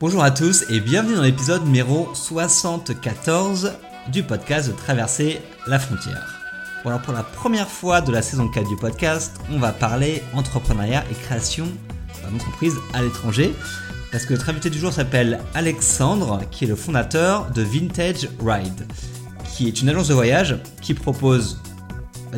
Bonjour à tous et bienvenue dans l'épisode numéro 74 du podcast Traverser la frontière. Bon pour la première fois de la saison 4 du podcast, on va parler entrepreneuriat et création d'entreprises à l'étranger. Parce que notre invité du jour s'appelle Alexandre, qui est le fondateur de Vintage Ride, qui est une agence de voyage qui propose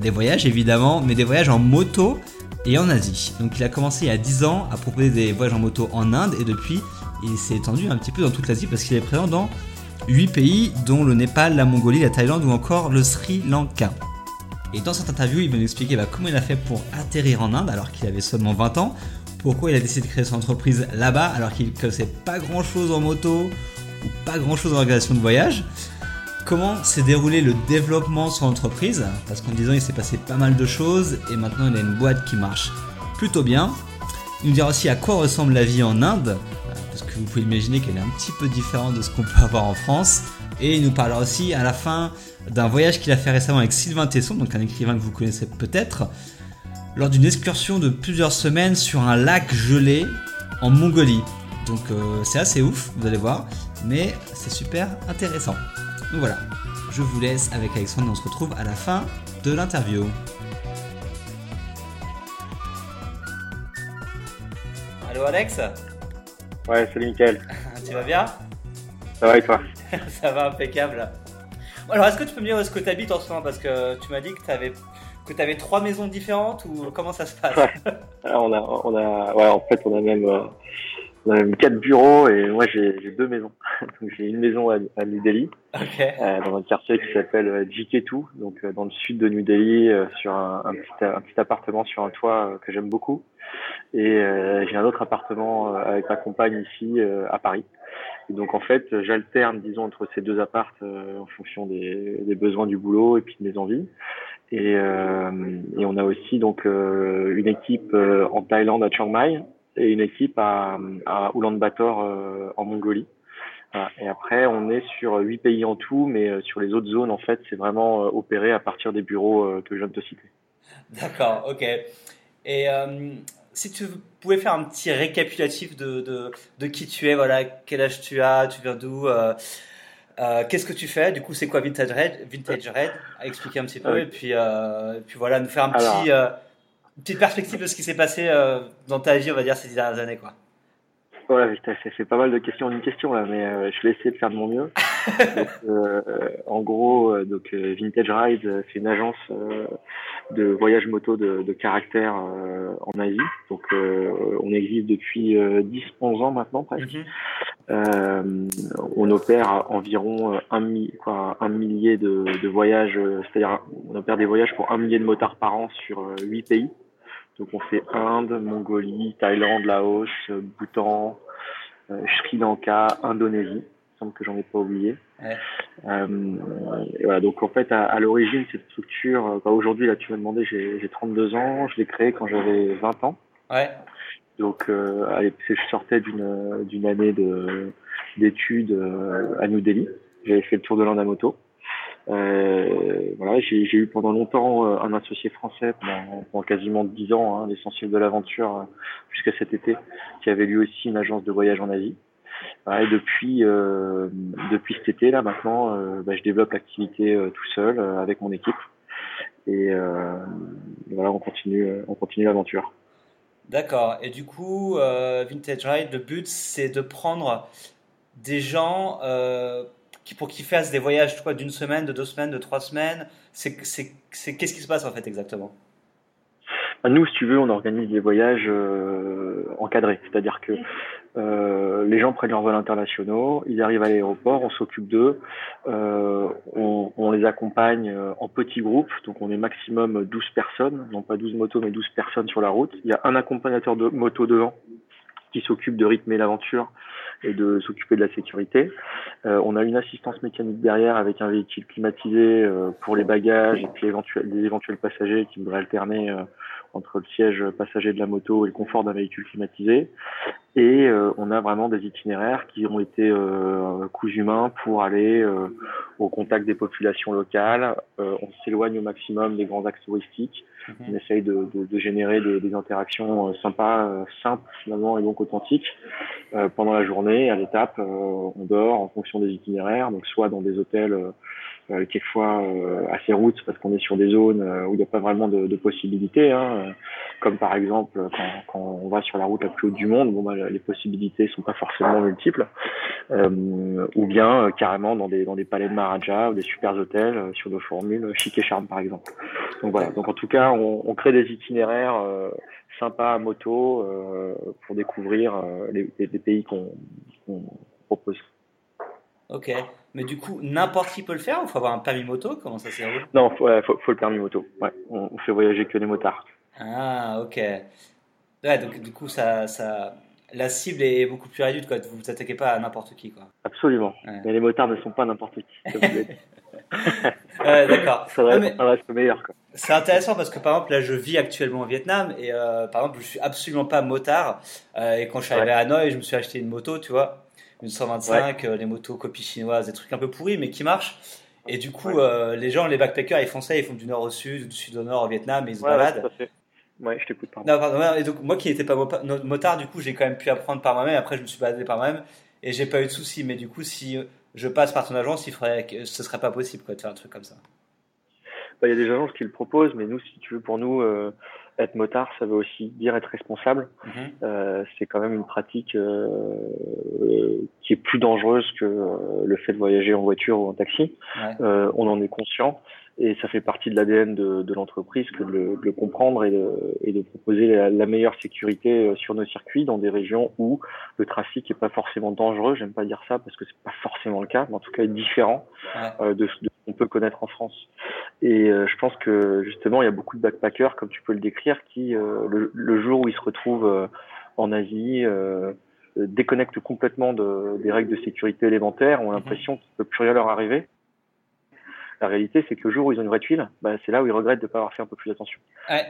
des voyages évidemment, mais des voyages en moto et en Asie. Donc il a commencé il y a 10 ans à proposer des voyages en moto en Inde et depuis il s'est étendu un petit peu dans toute l'Asie parce qu'il est présent dans 8 pays dont le Népal, la Mongolie, la Thaïlande ou encore le Sri Lanka. Et dans cette interview, il va nous expliquer bah, comment il a fait pour atterrir en Inde alors qu'il avait seulement 20 ans, pourquoi il a décidé de créer son entreprise là-bas alors qu'il ne connaissait pas grand-chose en moto ou pas grand-chose en organisation de voyage, comment s'est déroulé le développement de son entreprise, parce qu'en 10 ans il s'est passé pas mal de choses et maintenant il a une boîte qui marche plutôt bien. Il nous dira aussi à quoi ressemble la vie en Inde, vous pouvez imaginer qu'elle est un petit peu différente de ce qu'on peut avoir en France. Et il nous parlera aussi à la fin d'un voyage qu'il a fait récemment avec Sylvain Tesson, donc un écrivain que vous connaissez peut-être, lors d'une excursion de plusieurs semaines sur un lac gelé en Mongolie. Donc euh, c'est assez ouf, vous allez voir, mais c'est super intéressant. Donc voilà, je vous laisse avec Alexandre et on se retrouve à la fin de l'interview. Allô Alex? Ouais, salut Mickaël. Tu vas bien? Ça va et toi? Ça va impeccable. Alors est-ce que tu peux me dire où est-ce que tu habites en ce moment? Parce que tu m'as dit que tu avais que tu avais trois maisons différentes ou comment ça se passe? Alors, on a, on a, ouais, en fait, on a même, euh, on a même quatre bureaux et moi j'ai deux maisons. Donc j'ai une maison à, à New Delhi, Ok. euh, dans un quartier qui s'appelle euh, Jiketu, donc euh, dans le sud de New Delhi, euh, sur un, un petit, un petit appartement sur un toit euh, que j'aime beaucoup. Et euh, j'ai un autre appartement euh, avec ma compagne ici euh, à Paris. Et donc en fait, j'alterne, disons, entre ces deux appartes euh, en fonction des, des besoins du boulot et puis de mes envies. Et, euh, et on a aussi donc euh, une équipe euh, en Thaïlande à Chiang Mai et une équipe à, à Ulaanbaatar euh, en Mongolie. Voilà. Et après, on est sur huit pays en tout, mais euh, sur les autres zones, en fait, c'est vraiment euh, opéré à partir des bureaux euh, que je viens de te citer. D'accord, ok. Et euh, si tu pouvais faire un petit récapitulatif de, de, de qui tu es, voilà, quel âge tu as, tu viens d'où, euh, euh, qu'est-ce que tu fais, du coup c'est quoi Vintage Red, Vintage Red, expliquer un petit peu, et puis, euh, et puis voilà, nous faire un petit, euh, une petite perspective de ce qui s'est passé euh, dans ta vie, on va dire, ces dix dernières années, quoi. Voilà, je t'ai fait pas mal de questions en une question là, mais euh, je vais essayer de faire de mon mieux. donc, euh, en gros, donc Vintage Ride, c'est une agence de voyage moto de, de caractère en Asie. Donc, on existe depuis euh, 10-11 ans maintenant presque. Mhm. On opère environ un, mi- quoi, un millier de, de voyages, c'est-à-dire on opère des voyages pour un millier de motards par an sur euh, huit pays. Donc on fait Inde, Mongolie, Thaïlande, Laos, Bhoutan, euh, Sri Lanka, Indonésie. Il semble que j'en ai pas oublié. Ouais. Euh, et voilà, donc en fait à, à l'origine cette structure, euh, bah, aujourd'hui là tu m'as demandé, j'ai j'ai 32 ans, je l'ai créée quand j'avais 20 ans. Ouais, Donc, euh, l'époque, je sortais d'une année de d'études à New Delhi. J'avais fait le tour de l'Inde à moto. Euh, voilà, j'ai eu pendant longtemps euh, un associé français pendant, quasiment dix ans, hein, l'essentiel de l'aventure euh, jusqu'à cet été, qui avait lui aussi une agence de voyage en Asie. Et depuis depuis cet été là maintenant, bah, je développe l'activité tout seul avec mon équipe. Et voilà, on continue on continue l'aventure. d'accord. Et du coup, Vintage Ride, le but c'est de prendre des gens pour qu'ils fassent des voyages d'une semaine, de deux semaines, de trois semaines. C'est, qu'est-ce qui se passe en fait exactement? Bah, Nous, si tu veux, on organise des voyages euh, encadrés, c'est-à-dire que euh, les gens prennent leurs vols internationaux, ils arrivent à l'aéroport, on s'occupe d'eux, euh, on, on les accompagne en petits groupes, donc on est maximum 12 personnes, non pas 12 motos, mais 12 personnes sur la route. Il y a un accompagnateur de moto devant qui s'occupe de rythmer l'aventure et de s'occuper de la sécurité. Euh, on a une assistance mécanique derrière avec un véhicule climatisé euh, pour les bagages et puis éventuel, les éventuels passagers qui voudraient alterner euh, entre le siège passager de la moto et le confort d'un véhicule climatisé. Et euh, on a vraiment des itinéraires qui ont été euh, coups humains pour aller euh, au contact des populations locales. on s'éloigne au maximum des grands axes touristiques. Mhm. On essaye de, de, de générer des, des, interactions sympas, simples finalement et donc authentiques pendant la journée. À l'étape, on dort en fonction des itinéraires, donc soit dans des hôtels euh, quelquefois euh, assez routes parce qu'on est sur des zones euh, où il n'y a pas vraiment de, possibilités, hein, comme par exemple quand, quand, on va sur la route la plus haute du monde, bon, bah, les possibilités sont pas forcément multiples, ou bien carrément dans des dans des palais de Maharaja ou des super hôtels sur nos formules chic et charme par exemple. Donc voilà, donc en tout cas on, crée des itinéraires sympas à moto pour découvrir les, pays qu'on propose. Ok. Mais du coup, n'importe qui peut le faire ou faut avoir un permis moto? Comment ça se déroule? Non, faut, faut, le permis moto. Ouais, on, fait voyager que les motards. Ah, ok. Ouais, donc du coup, ça, ça, la cible est beaucoup plus réduite. Quoi. Vous vous attaquez pas à n'importe qui. Quoi. Absolument. Mais les motards ne sont pas n'importe qui. ouais, d'accord. Ça reste, le meilleur. C'est intéressant parce que par exemple, là, je vis actuellement au Vietnam et euh, par exemple, je suis absolument pas motard. Euh, et quand je suis arrivé à Hanoï, je me suis acheté une moto, tu vois une 125, euh, les motos copies chinoises, des trucs un peu pourris mais qui marchent. Et du coup, euh, les gens, les backpackers, ils font ça, ils font du nord au sud, du sud au nord au Vietnam, et ils se baladent. Ouais, je t'écoute, pardon. Non, pardon. Et donc, moi qui n'étais pas motard, du coup, j'ai quand même pu apprendre par moi-même. Après, je me suis baladé par moi-même et j'ai pas eu de soucis. Mais du coup, si je passe par ton agence, il faudrait que ce serait pas possible quoi, de faire un truc comme ça. Bah, il y a des agences qui le proposent, mais nous, si tu veux, pour nous, euh, être motard, ça veut aussi dire être responsable. Mhm. Euh, c'est quand même une pratique euh, qui est plus dangereuse que euh, le fait de voyager en voiture ou en taxi. Euh, on en est conscient et ça fait partie de l'ADN de, de l'entreprise que de le, de le, comprendre et de, et de proposer la, la, meilleure sécurité euh, sur nos circuits dans des régions où le trafic est pas forcément dangereux. J'aime pas dire ça parce que c'est pas forcément le cas, mais en tout cas est différent euh, de, qu'on peut connaître en France. Et euh, je pense que justement il y a beaucoup de backpackers, comme tu peux le décrire, qui le, le, jour où ils se retrouvent en Asie déconnectent complètement de, des règles de sécurité élémentaires, ont mhm. l'impression qu'il peut plus rien leur arriver la réalité, c'est que le jour où ils ont une vraie tuile, bah, c'est là où ils regrettent de ne pas avoir fait un peu plus attention.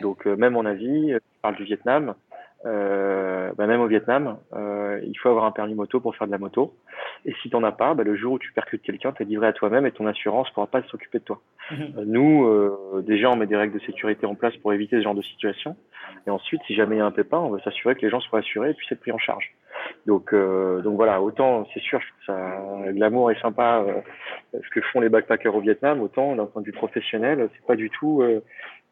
Donc euh, même en Asie, euh, je parle du Vietnam, euh, bah, même au Vietnam, euh, il faut avoir un permis moto pour faire de la moto. Et si t'en as pas, bah, le jour où tu percutes quelqu'un, t'es livré à toi-même et ton assurance pourra pas s'occuper de toi. Mhm. nous, déjà, on met des règles de sécurité en place pour éviter ce genre de situation. Et ensuite, si jamais il y a un pépin, on va s'assurer que les gens soient assurés et puissent être pris en charge. Donc, euh, donc voilà, autant c'est sûr, ça, l'amour est sympa, euh, ce que font les backpackers au Vietnam, autant d'un point de vue professionnel, c'est pas du tout euh,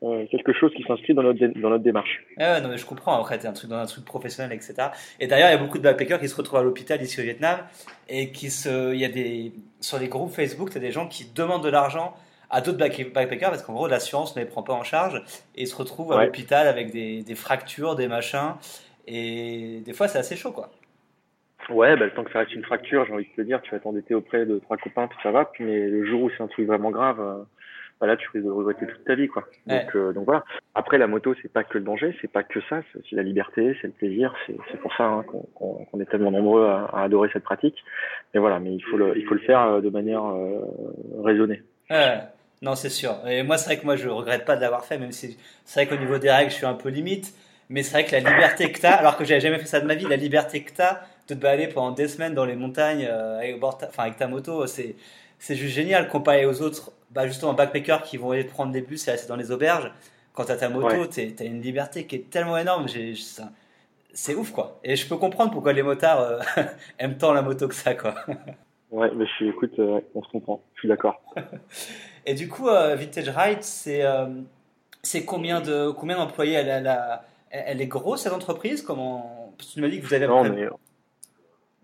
euh quelque chose qui s'inscrit dans notre dans notre démarche. Non mais je comprends. Après, un truc dans un truc professionnel, etc. Et d'ailleurs, il y a beaucoup de backpackers qui se retrouvent à l'hôpital ici au Vietnam et qui se, il y a des sur les groupes Facebook, il y a des gens qui demandent de l'argent à d'autres backpackers parce qu'en gros l'assurance ne les prend pas en charge et ils se retrouvent à l'hôpital avec des, des fractures, des machins. Et des fois, c'est assez chaud, quoi. Ouais, bah, le temps que ça reste une fracture, j'ai envie de te dire, tu vas t'endetter auprès de trois copains, puis ça va. Mais le jour où c'est un truc vraiment grave, euh, bah là, tu risques de regretter toute ta vie, quoi. Donc, euh, donc voilà. Après, la moto, c'est pas que le danger, c'est pas que ça, c'est aussi la liberté, c'est le plaisir. C'est pour ça hein, qu'on est tellement nombreux à, à, adorer cette pratique. Mais voilà, mais il faut le, il faut le faire euh, de manière euh, raisonnée. Ouais. Non, c'est sûr. Et moi, c'est vrai que moi, je regrette pas de l'avoir fait, même si c'est vrai qu'au niveau des règles, je suis un peu limite. Mais c'est vrai que la liberté que t'as, alors que j'avais jamais fait ça de ma vie, la liberté que t'as de te balader pendant des semaines dans les montagnes euh, avec, enfin, avec ta moto, c'est c'est juste génial comparé aux autres, bah justement backpackers qui vont aller prendre des bus et rester dans les auberges. Quand t'as ta moto, tu t'as une liberté qui est tellement énorme. C'est ouf quoi. Et je peux comprendre pourquoi les motards euh, aiment tant la moto que ça quoi. ouais, mais je suis, écoute, euh, on se comprend. Je suis d'accord. et du coup, Vintage Ride, c'est c'est combien de combien d'employés? Elle, elle, elle, est grosse cette entreprise? Comment tu m'as dit que vous avez non,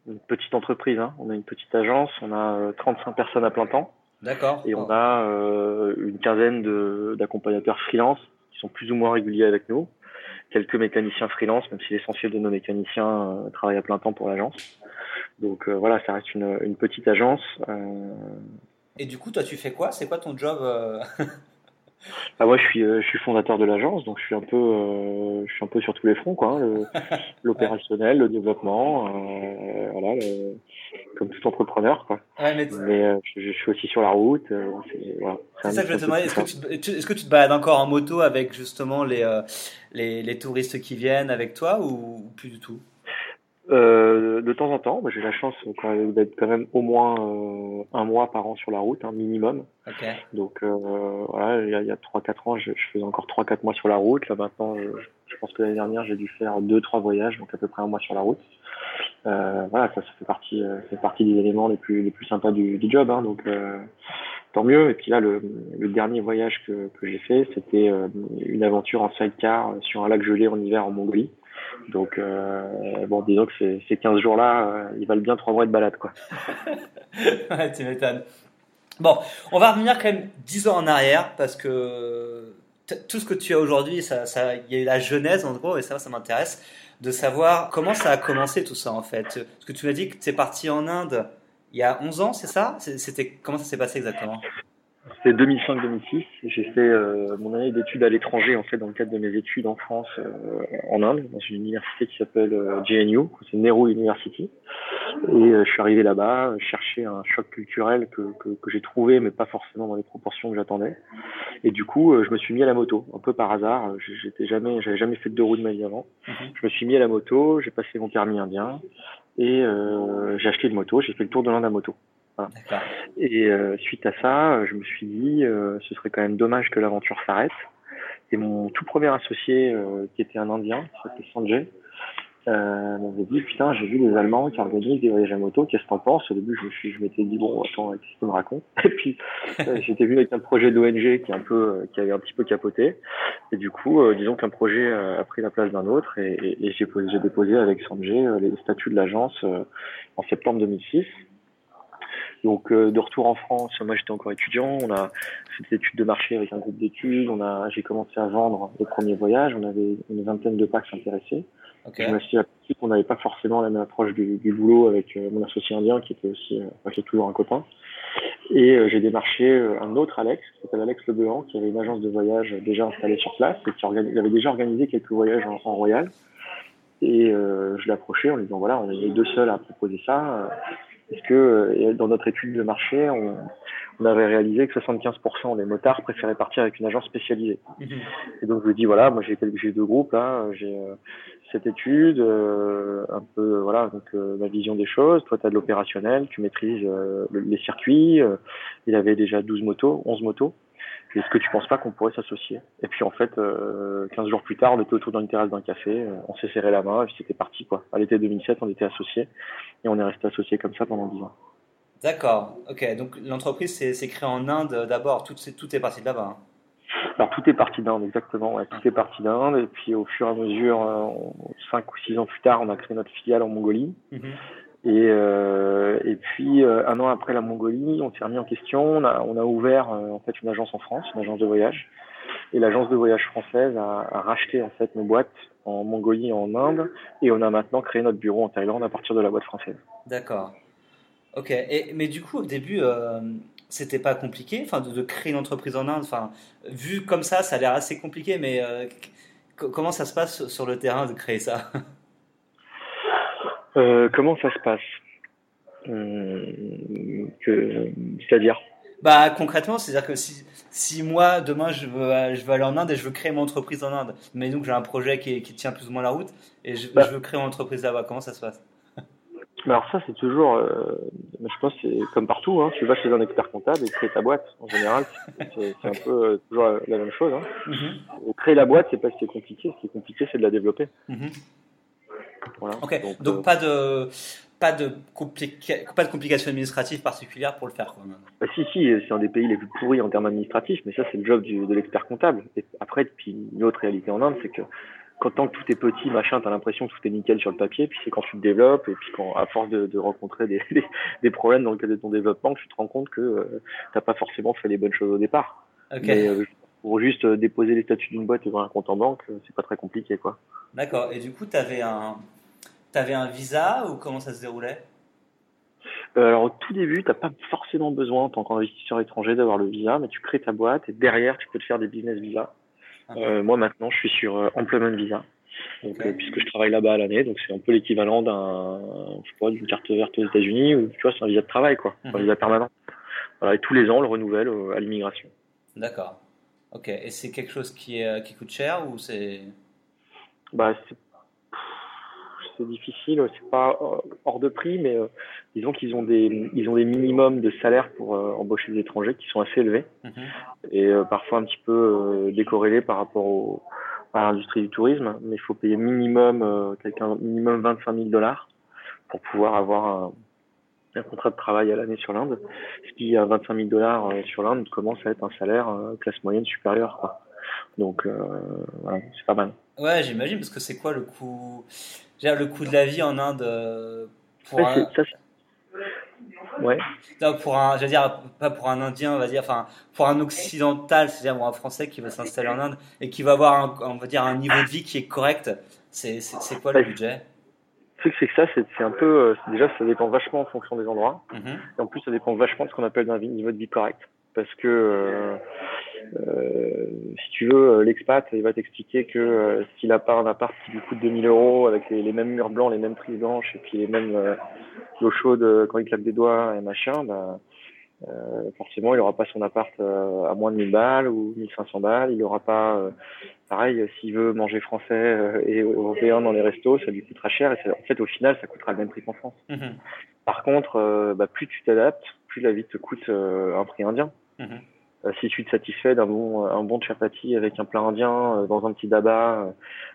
une petite entreprise. Hein. On a une petite agence, on a 35 euh, personnes à plein temps. D'accord. Et on a euh, une quinzaine d'accompagnateurs freelance qui sont plus ou moins réguliers avec nous. Quelques mécaniciens freelance, même si l'essentiel de nos mécaniciens euh, travaillent à plein temps pour l'agence. Donc euh, voilà, ça reste une, une petite agence. Et du coup, toi, tu fais quoi? C'est quoi ton job Ah, moi, je suis, euh, je suis fondateur de l'agence, donc je suis un peu, euh, je suis un peu sur tous les fronts, quoi. Hein, l'opérationnel, le, développement, euh, voilà, le, comme tout entrepreneur, quoi. Ouais, mais, mais je, je, suis aussi sur la route. c'est voilà, ça que je te demander. Est-ce que tu, est-ce que tu te balades encore en moto avec justement les, les, les touristes qui viennent avec toi ou plus du tout? Euh, de temps en temps, j'ai la chance d'être quand même au moins euh, un mois par an sur la route, un minimum. Okay. Donc euh, voilà, il y a, a 3-4 ans, je, je, faisais encore 3-4 mois sur la route. Là maintenant, je, je pense que l'année dernière, j'ai dû faire 2-3 voyages, donc à peu près un mois sur la route. Euh, voilà, ça, ça fait partie, ça fait partie des éléments les plus les plus sympas du, du job. Hein, donc tant mieux. Et puis là, le, le dernier voyage que, que j'ai fait, c'était une aventure en sidecar sur un lac gelé en hiver en Mongolie. Donc, euh, bon, disons que ces, ces 15 jours-là, euh, ils valent bien trois mois de balade, quoi. ouais, tu m'étonnes. Bon, on va revenir quand même 10 ans en arrière, parce que tout ce que tu as aujourd'hui, ça, ça, il y a eu la genèse, en gros, et ça, ça m'intéresse, de savoir comment ça a commencé tout ça, en fait. Parce que tu m'as dit que tu es parti en Inde il y a 11 ans, c'est ça? C'était Comment ça s'est passé exactement? C'était 2005-2006. J'ai fait euh, mon année d'études à l'étranger en fait dans le cadre de mes études en France, euh, en Inde, dans une université qui s'appelle euh, JNU, c'est Nehru University. Et je suis arrivé là-bas, chercher un choc culturel que, que, que j'ai trouvé, mais pas forcément dans les proportions que j'attendais. Et du coup, je me suis mis à la moto, un peu par hasard. J'étais jamais, j'avais jamais fait de deux roues de ma vie avant. Je me suis mis à la moto, j'ai passé mon permis indien et j'ai acheté une moto. J'ai fait le tour de l'Inde à moto. Voilà. Et euh, suite à ça, je me suis dit, euh, ce serait quand même dommage que l'aventure s'arrête. Et mon tout premier associé, euh, qui était un Indien, qui s'appelait Sanjay, euh, m'avait dit, putain, j'ai vu les Allemands qui organisent des voyages à moto, qu'est-ce que t'en penses? Au début, je me suis, je m'étais dit, bon, attends, qu'est-ce qu'il me raconte? Et puis, j'étais vu avec un projet d'ONG qui est un peu, qui avait un petit peu capoté. Et du coup, disons qu'un projet a pris la place d'un autre, et, et, et j'ai, j'ai déposé avec Sanjay les statuts de l'agence en septembre 2006. Donc euh, de retour en France, moi j'étais encore étudiant, on a fait des études de marché avec un groupe d'études, on a j'ai commencé à vendre les premiers voyages, on avait une vingtaine de packs intéressés. Okay. Je qu'on n'avait pas forcément la même approche du, du boulot avec euh, mon associé indien qui était aussi, euh, qui est toujours un copain. Et euh, j'ai démarché un autre Alex, qui s'appelle Alex Lebehan, qui avait une agence de voyage déjà installée sur place et qui il avait déjà organisé quelques voyages en, en Royal. Et je l'ai approché en lui disant voilà, on est les deux seuls à proposer ça parce que dans notre étude de marché, on, on avait réalisé que 75% des motards préféraient partir avec une agence spécialisée. Mhm. Et donc je dis voilà, moi j'ai deux groupes là, j'ai euh, cette étude, euh, un peu voilà donc euh, ma vision des choses. Toi tu as de l'opérationnel, tu maîtrises euh, le, les circuits. euh, il avait déjà 12 motos, 11 motos. Est-ce que tu penses pas qu'on pourrait s'associer? Et puis en fait, euh, 15 jours plus tard, on était autour d'une terrasse d'un café, euh, on s'est serré la main et puis c'était parti quoi. À l'été 2007, on était associés et on est resté associés comme ça pendant 10 ans. D'accord, ok. Donc l'entreprise s'est créée en Inde d'abord, tout, tout est parti de là-bas. Hein. Alors tout est parti d'Inde, exactement. Ouais, tout est parti d'Inde et puis au fur et à mesure, euh, 5 ou 6 ans plus tard, on a créé notre filiale en Mongolie. Mhm. Et, euh, et puis euh, un an après la Mongolie, on s'est remis en question. On a, ouvert euh, en fait une agence en France, une agence de voyage. Et l'agence de voyage française a, racheté en fait nos boîtes en Mongolie et en Inde. Et on a maintenant créé notre bureau en Thaïlande à partir de la boîte française. D'accord. Ok. Mais du coup, au début, euh, c'était pas compliqué, enfin, de, créer une entreprise en Inde. Enfin, vu comme ça, ça a l'air assez compliqué. Mais comment ça se passe sur le terrain de créer ça? Euh, comment ça se passe hum, que, C'est-à-dire bah concrètement, c'est-à-dire que si, si moi demain je veux, je veux aller en Inde et je veux créer mon entreprise en Inde, mais donc j'ai un projet qui, qui, tient plus ou moins la route et je, bah. je veux créer mon entreprise là-bas, comment ça se passe? Alors ça c'est toujours, euh, je pense c'est comme partout, hein, tu vas chez un expert comptable et crées ta boîte. En général, c'est un peu euh, toujours la même chose. Hein. Mm -hmm. Créer la boîte, c'est pas ce qui est compliqué. Ce qui est compliqué, c'est de la développer. -hmm. Voilà. Ok, donc, donc euh... pas de pas de, pas de complications administratives particulières pour le faire. Quoi. Bah, si, si, c'est un des pays les plus pourris en termes administratifs, mais ça, c'est le job du, de l'expert comptable. Et après, puis une autre réalité en Inde, c'est que quand tant que tout est petit, machin, t'as l'impression que tout est nickel sur le papier, puis c'est quand tu te développes, et puis quand, à force de, de rencontrer des, des, des, problèmes dans le cadre de ton développement, que tu te rends compte que euh, t'as pas forcément fait les bonnes choses au départ. Okay. Mais, euh, pour juste déposer les statuts d'une boîte et avoir un compte en banque, c'est pas très compliqué, quoi. D'accord. Et du coup, t'avais un, T'avais un visa ou comment ça se déroulait? Euh, Alors au tout début, t'as pas forcément besoin en tant qu'investisseur étranger d'avoir le visa, mais tu crées ta boîte et derrière tu peux te faire des business visas. Ah. Euh, moi maintenant, je suis sur euh, employment visa, donc Okay. euh, puisque je travaille là-bas à l'année, donc c'est un peu l'équivalent d'un, d'une carte verte aux États-Unis ou tu vois, c'est un visa de travail quoi, Mhm. un visa permanent. Voilà, et tous les ans, on le renouvelle euh, à l'immigration. D'accord. Ok. Et c'est quelque chose qui, est, qui coûte cher ou c'est Bah c'est c'est difficile. C'est pas hors de prix, mais disons qu'ils ont des ils ont des minimums de salaire pour embaucher des étrangers qui sont assez élevés mhm. et parfois un petit peu décorrélés par rapport au, à l'industrie du tourisme. Mais il faut payer minimum quelqu'un minimum 25 000 dollars pour pouvoir avoir un, un contrat de travail à l'année sur l'Inde, ce qui à 25 000 dollars euh, sur l'Inde commence à être un salaire euh, classe moyenne supérieure. Quoi. Donc euh, voilà, c'est pas mal. Ouais, j'imagine parce que c'est quoi le coût, le coût de la vie en Inde pour ouais, un... Ça, ouais. Non, pour un, je dire pas pour un Indien, on va dire, enfin pour un occidental, c'est-à-dire un Français qui va s'installer en Inde et qui va avoir, un, on va dire, un niveau de vie qui est correct. C'est quoi le budget? Truc, c'est que ça, c'est un peu, euh, déjà, ça dépend vachement en fonction des endroits. Mhm. Et en plus, ça dépend vachement de ce qu'on appelle d'un niveau de vie correct. Parce que, euh, euh, si tu veux, l'expat, il va t'expliquer que s'il a pas un appart qui lui coûte 2000 euros avec les, mêmes murs blancs, les mêmes prises blanches et puis les mêmes l'eau chaude quand il claque des doigts et machin, bah, euh, forcément, il n'aura pas son appart euh, à moins de 1000 balles ou 1500 balles. Il n'aura pas, euh, pareil, s'il veut manger français et européen dans les restos, ça lui coûtera cher. Et en fait, au final, ça coûtera le même prix qu'en France. Mhm. Par contre, bah, plus tu t'adaptes, plus la vie te coûte un prix indien. Mhm. si tu te satisfais d'un bon, un bon chapati avec un plat indien dans un petit daba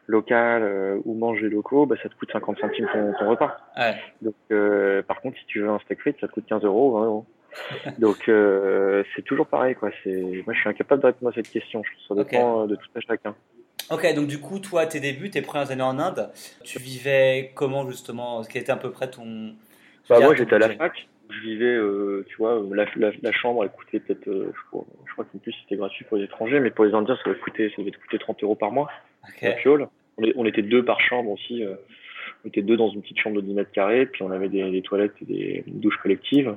local ou manger locaux, bah, ça te coûte 50 centimes ton, ton repas. Ouais. Donc, par contre, si tu veux un steak frites, ça te coûte 15 euros, 20 euros. Donc euh, c'est toujours pareil quoi. C'est moi je suis incapable de répondre à cette question. Je ça dépend euh, de tout à chacun. Ok, donc du coup, toi, tes débuts, tes premières années en Inde, tu vivais comment justement? Ce qui était à peu près ton. Bah, moi, j'étais à la fac. Je vivais, euh, tu vois, la, la, chambre, elle coûtait peut-être, je crois, je crois qu'en plus c'était gratuit pour les étrangers, mais pour les Indiens, ça devait coûter, ça devait coûter 30 euros par mois. Okay. On, on, était deux par chambre aussi. on était deux dans une petite chambre de 10 mètres carrés, puis on avait des, des toilettes et des douches collectives.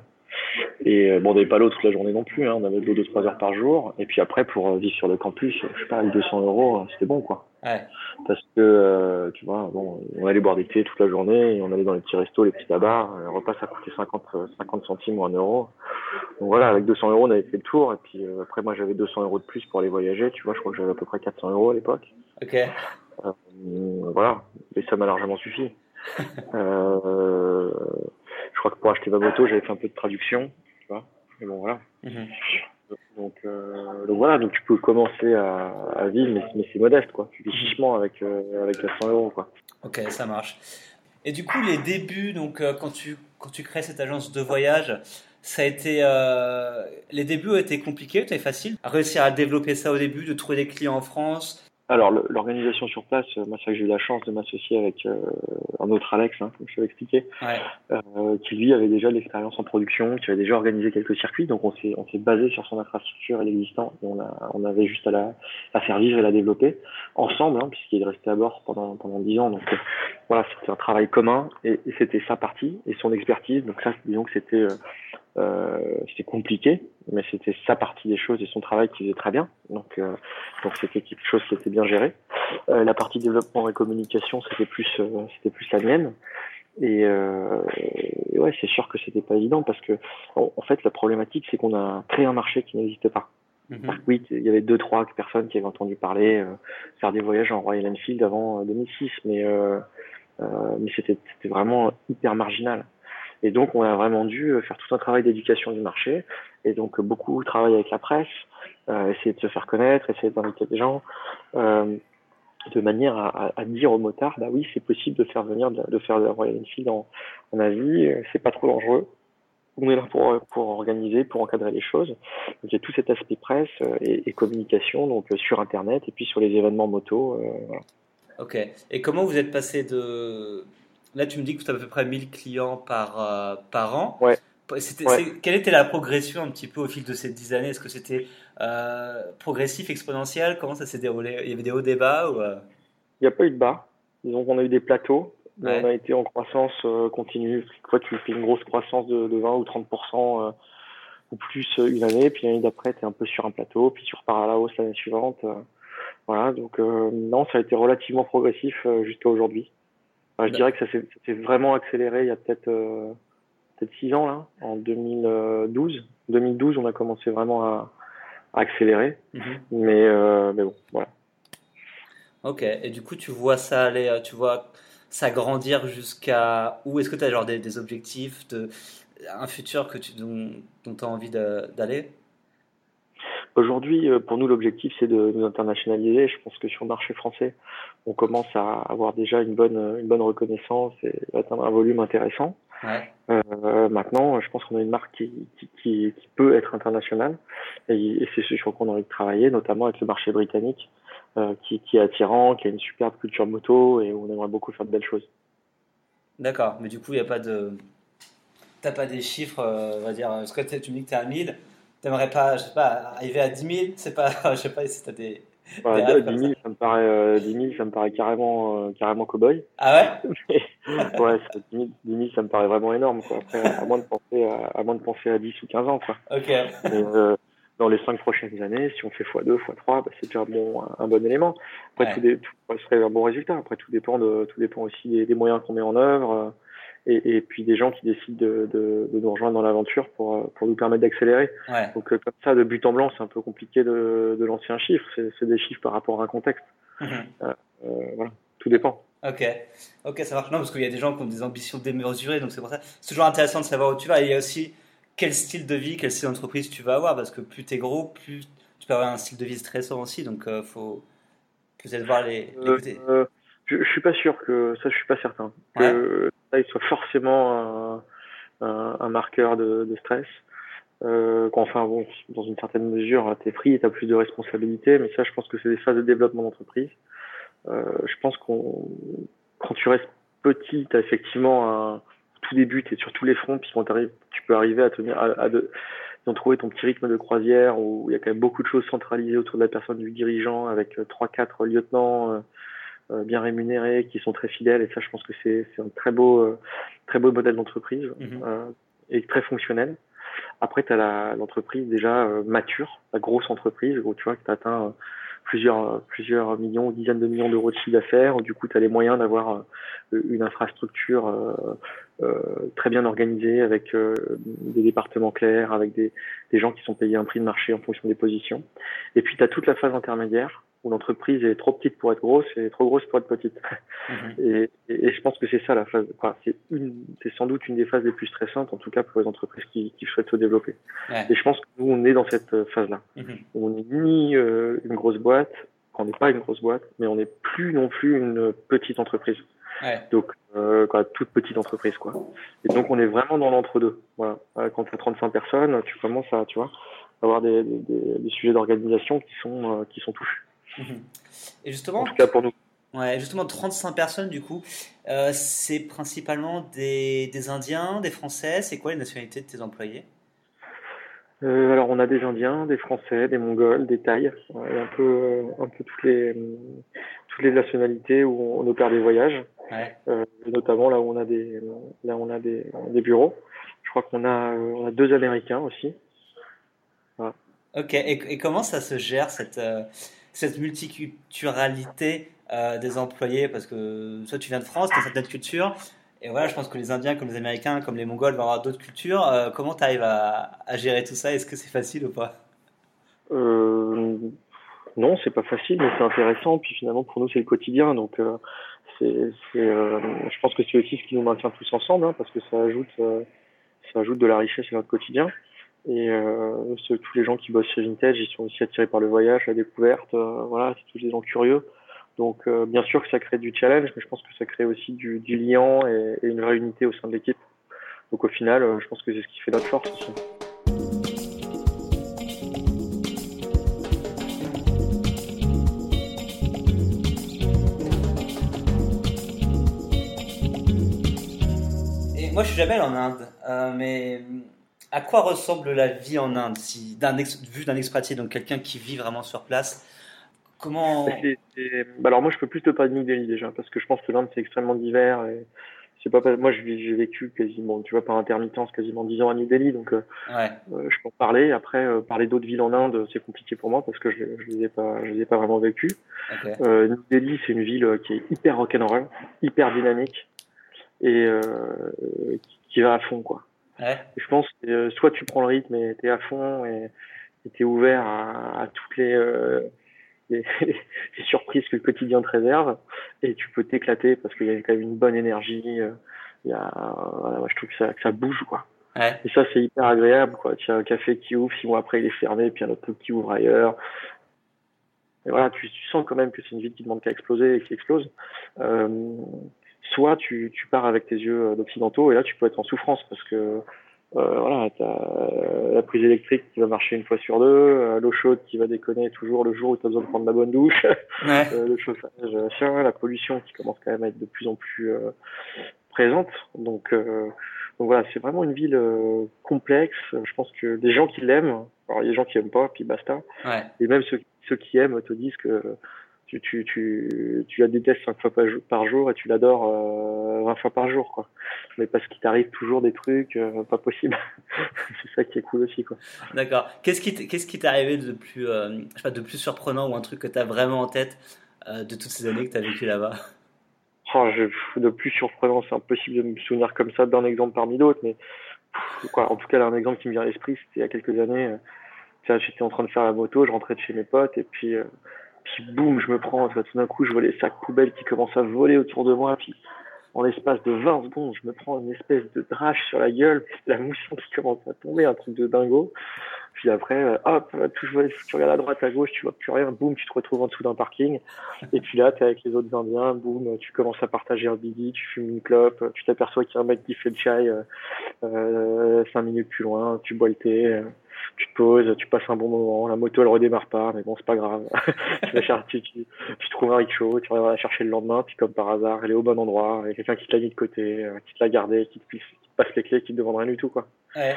Et euh, bon, on n'avait pas l'eau toute la journée non plus, hein, on avait de l'eau de 3 heures par jour. Et puis après, pour euh, vivre sur le campus, je sais pas, avec 200 euros, euh, c'était bon, quoi. Ouais. Parce que, tu vois, bon, on allait boire des thés toute la journée, et on allait dans les petits restos, les petits tabacs. Le repas, ça coûtait 50, 50 centimes ou 1 euro. Donc voilà, avec 200 euros, on avait fait le tour. Et puis après, moi, j'avais 200 euros de plus pour aller voyager. Tu vois, je crois que j'avais à peu près 400 euros à l'époque. Ok. voilà, et ça m'a largement suffi. euh, crois que pour acheter ma moto, j'avais fait un peu de traduction, tu vois. Mais bon, voilà. Mhm. Donc, euh, donc, voilà, donc tu peux commencer à, à vivre, mais, mais c'est modeste, quoi. Tu vis mhm. chichement avec, euh, avec 400 euros, quoi. Ok, ça marche. Et du coup, les débuts, donc euh, quand tu quand tu crées cette agence de voyage, ça a été euh, les débuts ont été compliqués, été facile à réussir à développer ça au début, de trouver des clients en France, alors l'organisation sur place, euh, moi c'est que j'ai eu la chance de m'associer avec euh, un autre Alex, hein, comme je t'avais expliqué, euh, qui lui avait déjà de l'expérience en production, qui avait déjà organisé quelques circuits, donc on s'est on s'est basé sur son infrastructure et l'existant, on a on avait juste à la à faire vivre et la développer ensemble, hein, puisqu'il est resté à bord pendant pendant dix ans, donc voilà c'était un travail commun et, et c'était sa partie et son expertise, donc ça disons que c'était euh, c'était compliqué, mais c'était sa partie des choses et son travail qui faisait très bien. Donc, euh, donc c'était quelque chose qui était bien géré. Euh, la partie développement et communication, c'était plus, euh, c'était plus la mienne. Et, et ouais, c'est sûr que c'était pas évident parce que en, fait, la problématique, c'est qu'on a créé un marché qui n'existait pas. Mm-hmm. Oui, il y avait deux, trois personnes qui avaient entendu parler faire des voyages en Royal Enfield avant 2006, mais mais c'était vraiment hyper marginal. Et donc, on a vraiment dû faire tout un travail d'éducation du marché. Et donc, beaucoup travailler avec la presse, euh, essayer de se faire connaître, essayer d'inviter des gens, euh, de manière à, dire aux motards, bah oui, c'est possible de faire venir, de, faire de la Royal Enfield en, en Asie, c'est pas trop dangereux. On est là pour, pour organiser, pour encadrer les choses. Donc, il y a tout cet aspect presse et, communication, donc sur Internet et puis sur les événements moto. Euh. Ok. Et comment vous êtes passé de Là, tu me dis que tu as à peu près 1000 clients par, euh, par an. Ouais. Quelle était la progression un petit peu au fil de ces 10 années? Est-ce que c'était euh, progressif, exponentiel? Comment ça s'est déroulé? Il y avait des hauts, des bas ou, euh? Il n'y a pas eu de bas. Disons qu'on a eu des plateaux. On a été en croissance continue. Fois, tu fais une grosse croissance de, de 20 ou 30% ou plus une année, puis l'année d'après, tu es un peu sur un plateau, puis tu repars à la hausse l'année suivante. voilà, donc non, ça a été relativement progressif jusqu'à aujourd'hui je bah. dirais que ça s'est vraiment accéléré il y a peut-être euh, peut-être six ans là, en 2012. 2012, on a commencé vraiment à, accélérer, mhm. mais euh, mais bon, voilà. Ok. Et du coup, tu vois ça aller, euh, tu vois s'agrandir jusqu'à où? Est-ce que tu as genre des, objectifs, de, un futur que tu, dont tu as envie d'aller? Aujourd'hui, euh, pour nous, l'objectif, c'est de nous internationaliser. Je pense que sur le marché français, on commence à avoir déjà une bonne, une bonne reconnaissance et atteindre un volume intéressant. Ouais. Euh, maintenant, je pense qu'on a une marque qui, qui, qui, peut être internationale et, et c'est ce sur quoi on a envie de travailler, notamment avec le marché britannique, euh, qui, qui, est attirant, qui a une superbe culture moto et où on aimerait beaucoup faire de belles choses. D'accord, mais du coup, il n'y a pas de. T'as pas des chiffres, euh, on va dire, parce que tu me dis que tu es à 1000, t'aimerais pas, je sais pas, arriver à 10 000, c'est pas, je sais pas si t'as des. Ouais, 10 000, ça me paraît, euh, 10 000, ça me paraît carrément, euh, carrément cow-boy. Ah ouais? ouais, 10 000, 10 000, ça me paraît vraiment énorme, quoi. Après, à moins de penser à, à moins de penser à 10 ou 15 ans, quoi. Ok. Mais, euh, dans les 5 prochaines années, si on fait x2, x3, bah, c'est déjà un bon, un bon élément. Après, ouais. tout, dé, tout, serait un bon résultat. Après, tout dépend de, tout dépend aussi des, des moyens qu'on met en œuvre. Euh, et, et, puis des gens qui décident de, de, de nous rejoindre dans l'aventure pour, pour nous permettre d'accélérer. Ouais. Donc euh, comme ça, de but en blanc, c'est un peu compliqué de, de lancer un chiffre. C'est des chiffres par rapport à un contexte. -hmm. euh, voilà, tout dépend. Ok, ok, ça marche. Non, parce qu'il y a des gens qui ont des ambitions démesurées, donc c'est pour ça. C'est toujours intéressant de savoir où tu vas. Et il y a aussi quel style de vie, quel style d'entreprise tu vas avoir, parce que plus tu es gros, plus tu peux avoir un style de vie stressant aussi. Donc il euh, faut peut-être voir les, les côtés. Euh, je, suis pas sûr que ça, je suis pas certain ouais. Il soit forcément un, marqueur de, stress. Euh, enfin bon, dans une certaine mesure, t'es pris et t'as plus de responsabilités, mais ça, je pense que c'est des phases de développement d'entreprise. Euh, je pense qu'on, quand tu restes petit, t'as effectivement un tout début, t'es sur tous les fronts, puis quand tu peux arriver à tenir, à, à de, d'en trouver ton petit rythme de croisière où il y a quand même beaucoup de choses centralisées autour de la personne du dirigeant avec trois, quatre lieutenants. Euh, euh, bien rémunérés, qui sont très fidèles. Et ça, je pense que c'est un très beau, euh, très beau modèle d'entreprise Mhm. mm -hmm. euh, et très fonctionnel. Après, tu as l'entreprise déjà euh, mature, la grosse entreprise, où tu vois que tu atteint euh, plusieurs, plusieurs millions, dizaines de millions d'euros de chiffre d'affaires, du coup, tu as les moyens d'avoir euh, une infrastructure très bien organisée, avec des départements clairs, avec des, des gens qui sont payés un prix de marché en fonction des positions. Et puis, tu as toute la phase intermédiaire, où l'entreprise est trop petite pour être grosse et trop grosse pour être petite. -hmm. et, et, et, je pense que c'est ça la phase. Enfin, c'est une, c'est sans doute une des phases les plus stressantes, en tout cas pour les entreprises qui, qui souhaitent se développer. Ouais. Et je pense que nous, on est dans cette phase-là. Mm -hmm. On n'est ni euh, une grosse boîte, on n'est pas une grosse boîte, mais on n'est plus non plus une petite entreprise. Ouais. Donc, euh, quoi, toute petite entreprise, quoi. Et donc, on est vraiment dans l'entre-deux. Voilà. Quand tu as 35 personnes, tu commences à, tu vois, avoir des, des, des sujets d'organisation qui sont, euh, qui sont touchés. Et justement, en tout cas pour nous. Ouais, justement, 35 personnes du coup, euh, c'est principalement des, des, Indiens, des Français. C'est quoi les nationalités de tes employés? Euh, Alors, on a des Indiens, des Français, des Mongols, des Thaïs, et un peu, un peu toutes les, toutes les nationalités où on opère des voyages. Ouais. Euh, notamment là où on a des, là où on a des, des bureaux. Je crois qu'on a, on a deux Américains aussi. Voilà. Ok. Et, et, comment ça se gère cette euh, cette multiculturalité euh, des employés parce que soit tu viens de France, tu as certaines cultures, et voilà, je pense que les Indiens, comme les Américains, comme les Mongols vont avoir d'autres cultures. Euh, comment tu arrives à, à, gérer tout ça? Est-ce que c'est facile ou pas? Euh, Non, c'est pas facile, mais c'est intéressant. Puis finalement, pour nous, c'est le quotidien. Donc, je pense que c'est aussi ce qui nous maintient tous ensemble, hein, parce que ça ajoute, ça ajoute de la richesse à notre quotidien. Et euh, tous les gens qui bossent chez Vintage, ils sont aussi attirés par le voyage, la découverte. Euh, voilà, c'est tous des gens curieux. Donc, euh, bien sûr que ça crée du challenge, mais je pense que ça crée aussi du, lien et, une vraie unité au sein de l'équipe. Donc, au final, je pense que c'est ce qui fait notre force aussi. Et moi, je suis jamais en Inde, mais à quoi ressemble la vie en Inde, si, d'un vu d'un expatrié, donc quelqu'un qui vit vraiment sur place Comment c'est, c'est... Bah alors moi, je peux plus te parler de New Delhi déjà, parce que je pense que l'Inde c'est extrêmement divers. Et c'est pas moi, j'ai vécu quasiment, tu vois, par intermittence, quasiment 10 ans à New Delhi, donc ouais. euh, je peux en parler. Après, euh, parler d'autres villes en Inde, c'est compliqué pour moi parce que je, je les ai pas, je les ai pas vraiment vécues. Okay. Euh, New Delhi, c'est une ville qui est hyper rock'n'roll, hyper dynamique et qui, qui va à fond, quoi. Ouais. Je pense que euh, soit tu prends le rythme et t'es à fond et t'es ouvert à, à, toutes les, euh, les, surprises que le quotidien te réserve et tu peux t'éclater parce qu'il y a quand même une bonne énergie. Il y a, voilà, je trouve que ça, que ça bouge quoi. Ouais. Et ça, c'est hyper agréable, quoi. Tu as un café qui ouvre, six mois après, il est fermé, puis un autre truc qui ouvre ailleurs. Et voilà, tu, tu sens quand même que c'est une ville qui demande qu'à exploser et qui explose. Euh, soit tu, tu pars avec tes yeux d'occidentaux, et là, tu peux être en souffrance, parce que euh, voilà, t'as la prise électrique qui va marcher une fois sur deux, euh, l'eau chaude qui va déconner toujours le jour où tu as besoin de prendre la bonne douche, Ouais. euh, le chauffage, machin, la pollution qui commence quand même à être de plus en plus euh, présente. Donc, euh, donc voilà, c'est vraiment une ville euh, complexe. Je pense que des gens qui l'aiment, alors il y a des gens qui aiment pas, puis basta. Ouais. Et même ceux, ceux qui aiment te disent que tu, tu, tu, tu la détestes cinq fois par jour, et tu l'adores euh, 20 fois par jour, quoi. Mais parce qu'il t'arrive toujours des trucs euh, pas possibles. c'est ça qui est cool aussi, quoi. D'accord. Qu'est-ce qui t'est- arrivé de plus, euh, je sais pas, de plus surprenant ou un truc que tu as vraiment en tête euh, de toutes ces années que tu as vécu là-bas? Oh, je, de plus surprenant, c'est impossible de me souvenir comme ça d'un exemple parmi d'autres, mais pff, quoi, en tout cas, là, un exemple qui me vient à l'esprit, c'était il y a quelques années. j'étais en train de faire la moto, je rentrais de chez mes potes, et puis, puis boum, je me prends, tout d'un coup, je vois les sacs poubelles qui commencent à voler autour de moi, puis en l'espace de 20 secondes, je me prends une espèce de drache sur la gueule, la mousson qui commence à tomber, un truc de dingo. Puis après, euh, hop, tu, vois, tu regardes à droite, à gauche, tu vois plus rien, boum, tu te retrouves en dessous d'un parking. Et puis là, t'es avec les autres Indiens, boum, tu commences à partager un bidi, tu fumes une clope, tu t'aperçois qu'il y a un mec qui fait le chai euh, euh, cinq minutes plus loin, tu bois le thé, euh, tu te poses, tu passes un bon moment, la moto elle redémarre pas, mais bon c'est pas grave. tu, vas chercher, tu, trouves un rickshaw, tu vas la chercher le lendemain, puis comme par hasard, elle est au bon endroit, il y a quelqu'un qui te l'a mis de côté, euh, qui te l'a gardé, qui te, qui te passe les clés, qui te demande rien du tout quoi. Ouais.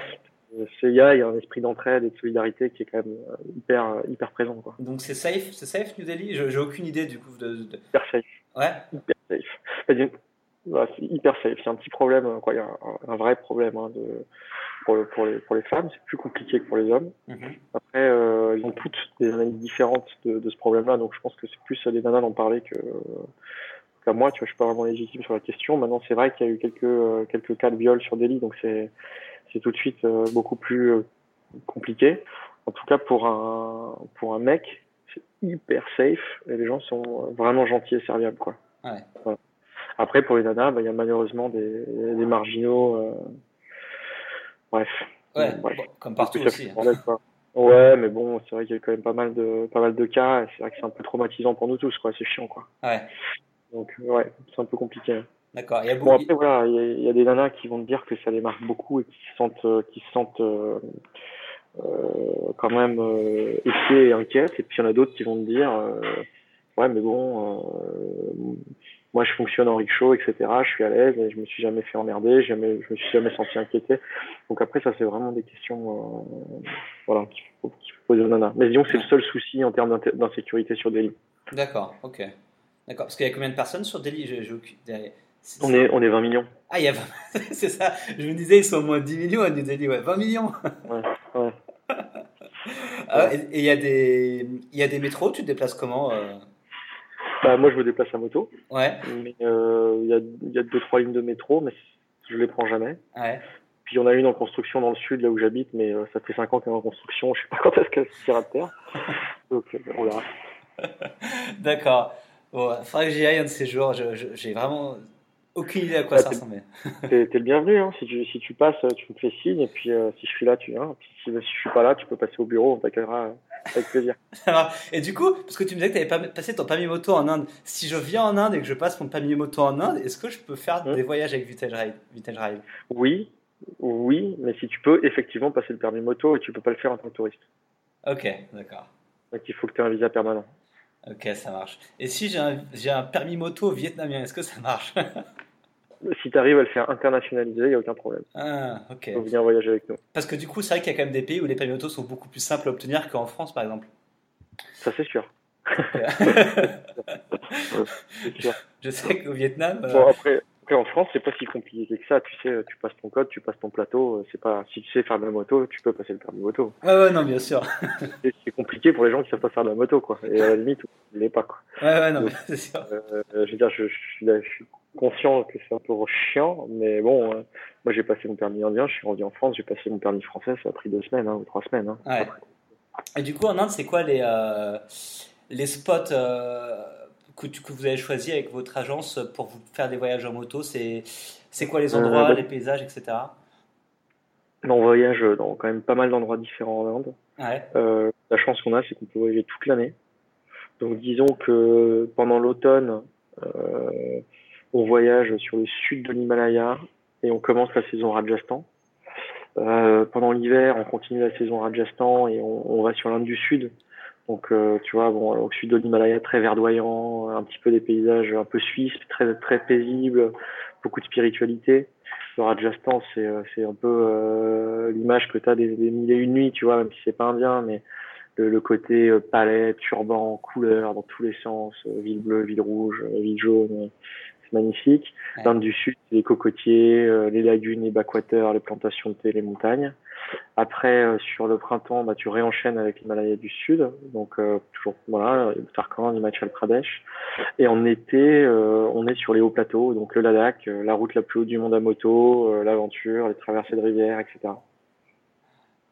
Euh, C'est il y a, il y a un esprit d'entraide et de solidarité qui est quand même euh, hyper hyper présent quoi. Donc c'est safe, c'est safe New Delhi J'ai aucune idée du coup de. de- Hyper safe. Ouais. hyper safe. Voilà, c'est hyper safe. C'est un petit problème, quoi. Il y a un, un vrai problème hein, de, pour, le, pour, les, pour les femmes. C'est plus compliqué que pour les hommes. Mhm. Après, euh, ils ont toutes des analyses différentes de, de ce problème-là. Donc, je pense que c'est plus à des nanas d'en parler que qu'à moi. Tu vois, je suis pas vraiment légitime sur la question. Maintenant, c'est vrai qu'il y a eu quelques, euh, quelques cas de viol sur Delhi. Donc, c'est, c'est tout de suite euh, beaucoup plus euh, compliqué. En tout cas, pour un, pour un mec, c'est hyper safe et les gens sont vraiment gentils et serviables, quoi. Ouais. Voilà. Après, pour les nanas, bah, il y a malheureusement des, des marginaux. euh, Bref. Ouais. Bref. Bon, comme partout aussi. hein. Ouais, mais bon, c'est vrai qu'il y a quand même pas mal de pas mal de cas. C'est vrai que c'est un peu traumatisant pour nous tous, quoi. C'est chiant, quoi. Ouais. Donc ouais, c'est un peu compliqué. D'accord. Il y a Bon beaucoup. après voilà, il y, a- il y a des nanas qui vont te dire que ça les marque beaucoup et qui se sentent euh, qui se sentent euh, euh, quand même euh, et inquiètes. Et puis il y en a d'autres qui vont te dire euh, ouais mais bon euh, moi je fonctionne en rickshaw etc. Je suis à l'aise et je me suis jamais fait emmerder, jamais je me suis jamais senti inquiété. Donc après ça c'est vraiment des questions euh, voilà qu'il faut, poser aux nanas. Mais disons que c'est le seul souci en termes d'insécurité sur Delhi. D'accord. Ok. D'accord. Parce qu'il y a combien de personnes sur Delhi? C'est- On est on est 20 millions. Ah, il y a 20 c'est ça. Je me disais, ils sont au moins 10 millions à New Delhi, ouais. 20 millions. Ouais, ouais. Ah, et il y a des, il y a des métros. Tu te déplaces comment euh? Bah, moi je me déplace à moto. Ouais. Mais euh, il y, a, y a deux trois lignes de métro, mais je les prends jamais. Ouais. Puis il y en a une en construction dans le sud, là où j'habite, mais euh, ça fait cinq ans qu'elle est en construction. Je sais pas quand est-ce qu'elle sortira de terre. Donc euh, on verra. D'accord. Bon, faudrait que j'y aille un de ces jours. J'ai vraiment aucune idée à quoi Ah, ça t'es- ressemble. T'es le bienvenu. Hein. Si tu si tu passes, tu me fais signe. Et puis si je suis là, tu viens. Puis si, si je suis pas là, tu peux passer au bureau. On t'accueillera avec plaisir. Alors, et du coup, parce que tu me disais que tu avais pas passé ton permis moto en Inde, si je viens en Inde et que je passe mon permis moto en Inde, est-ce que je peux faire Hein des voyages avec Vintage Ride, Vintage Ride Oui, oui, mais si tu peux effectivement passer le permis moto et tu peux pas le faire en tant que touriste. Ok, d'accord. Donc il faut que tu aies un visa permanent. Ok, ça marche. Et si j'ai un, j'ai un permis moto vietnamien, est-ce que ça marche? Si tu arrives à le faire internationaliser, il n'y a aucun problème. Ah, ok. Peux venir voyager avec nous. Parce que du coup, c'est vrai qu'il y a quand même des pays où les permis moto sont beaucoup plus simples à obtenir qu'en France, par exemple. Ça c'est sûr. C'est sûr. je sais qu'au Vietnam. euh, Bon, après, après, en France, c'est pas si compliqué que ça. Tu sais, tu passes ton code, tu passes ton plateau. euh, C'est pas, si tu sais faire de la moto, tu peux passer le permis moto. Ouais, ouais, non, bien sûr. C'est compliqué pour les gens qui savent pas faire de la moto, quoi. Et à la limite, il l'est pas, quoi. Ouais, ouais, non, c'est sûr. Euh, je veux dire, je suis conscient que c'est un peu chiant, mais bon, euh, moi j'ai passé mon permis indien, je suis rendu en France, j'ai passé mon permis français, ça a pris deux semaines, hein, ou trois semaines. Hein. Ouais. Et du coup, en Inde, c'est quoi les. euh, les spots que, que, vous avez choisis avec votre agence pour vous faire des voyages en moto? C'est quoi les endroits, bah les paysages, etc. On voyage dans quand même pas mal d'endroits différents en Inde. la chance qu'on a, c'est qu'on peut voyager toute l'année. Donc disons que pendant l'automne, euh, on voyage sur le sud de l'Himalaya et on commence la saison Rajasthan. Euh, pendant l'hiver, on continue la saison Rajasthan et on, va sur l'Inde du Sud. Donc, euh, tu vois, bon, au sud de l'Himalaya, très verdoyant, un petit peu des paysages un peu suisses, très très paisibles, beaucoup de spiritualité. Le Rajasthan, c'est c'est un peu l'image que tu as des, des mille et une nuits, tu vois, même si c'est pas indien, mais le, côté euh, palette, turban, couleur dans tous les sens, euh, ville bleue, ville rouge, euh, ville jaune, c'est magnifique. Le du Sud, les cocotiers, les lagunes, les backwaters, les plantations de thé, les montagnes. Après, sur le printemps, bah, tu réenchaînes avec l'Himalaya du Sud, donc toujours voilà, Uttarakhand, Himachal Pradesh. Et en été, on est sur les hauts plateaux, donc le Ladakh, la route la plus haute du monde à moto, l'aventure, les traversées de rivières, etc.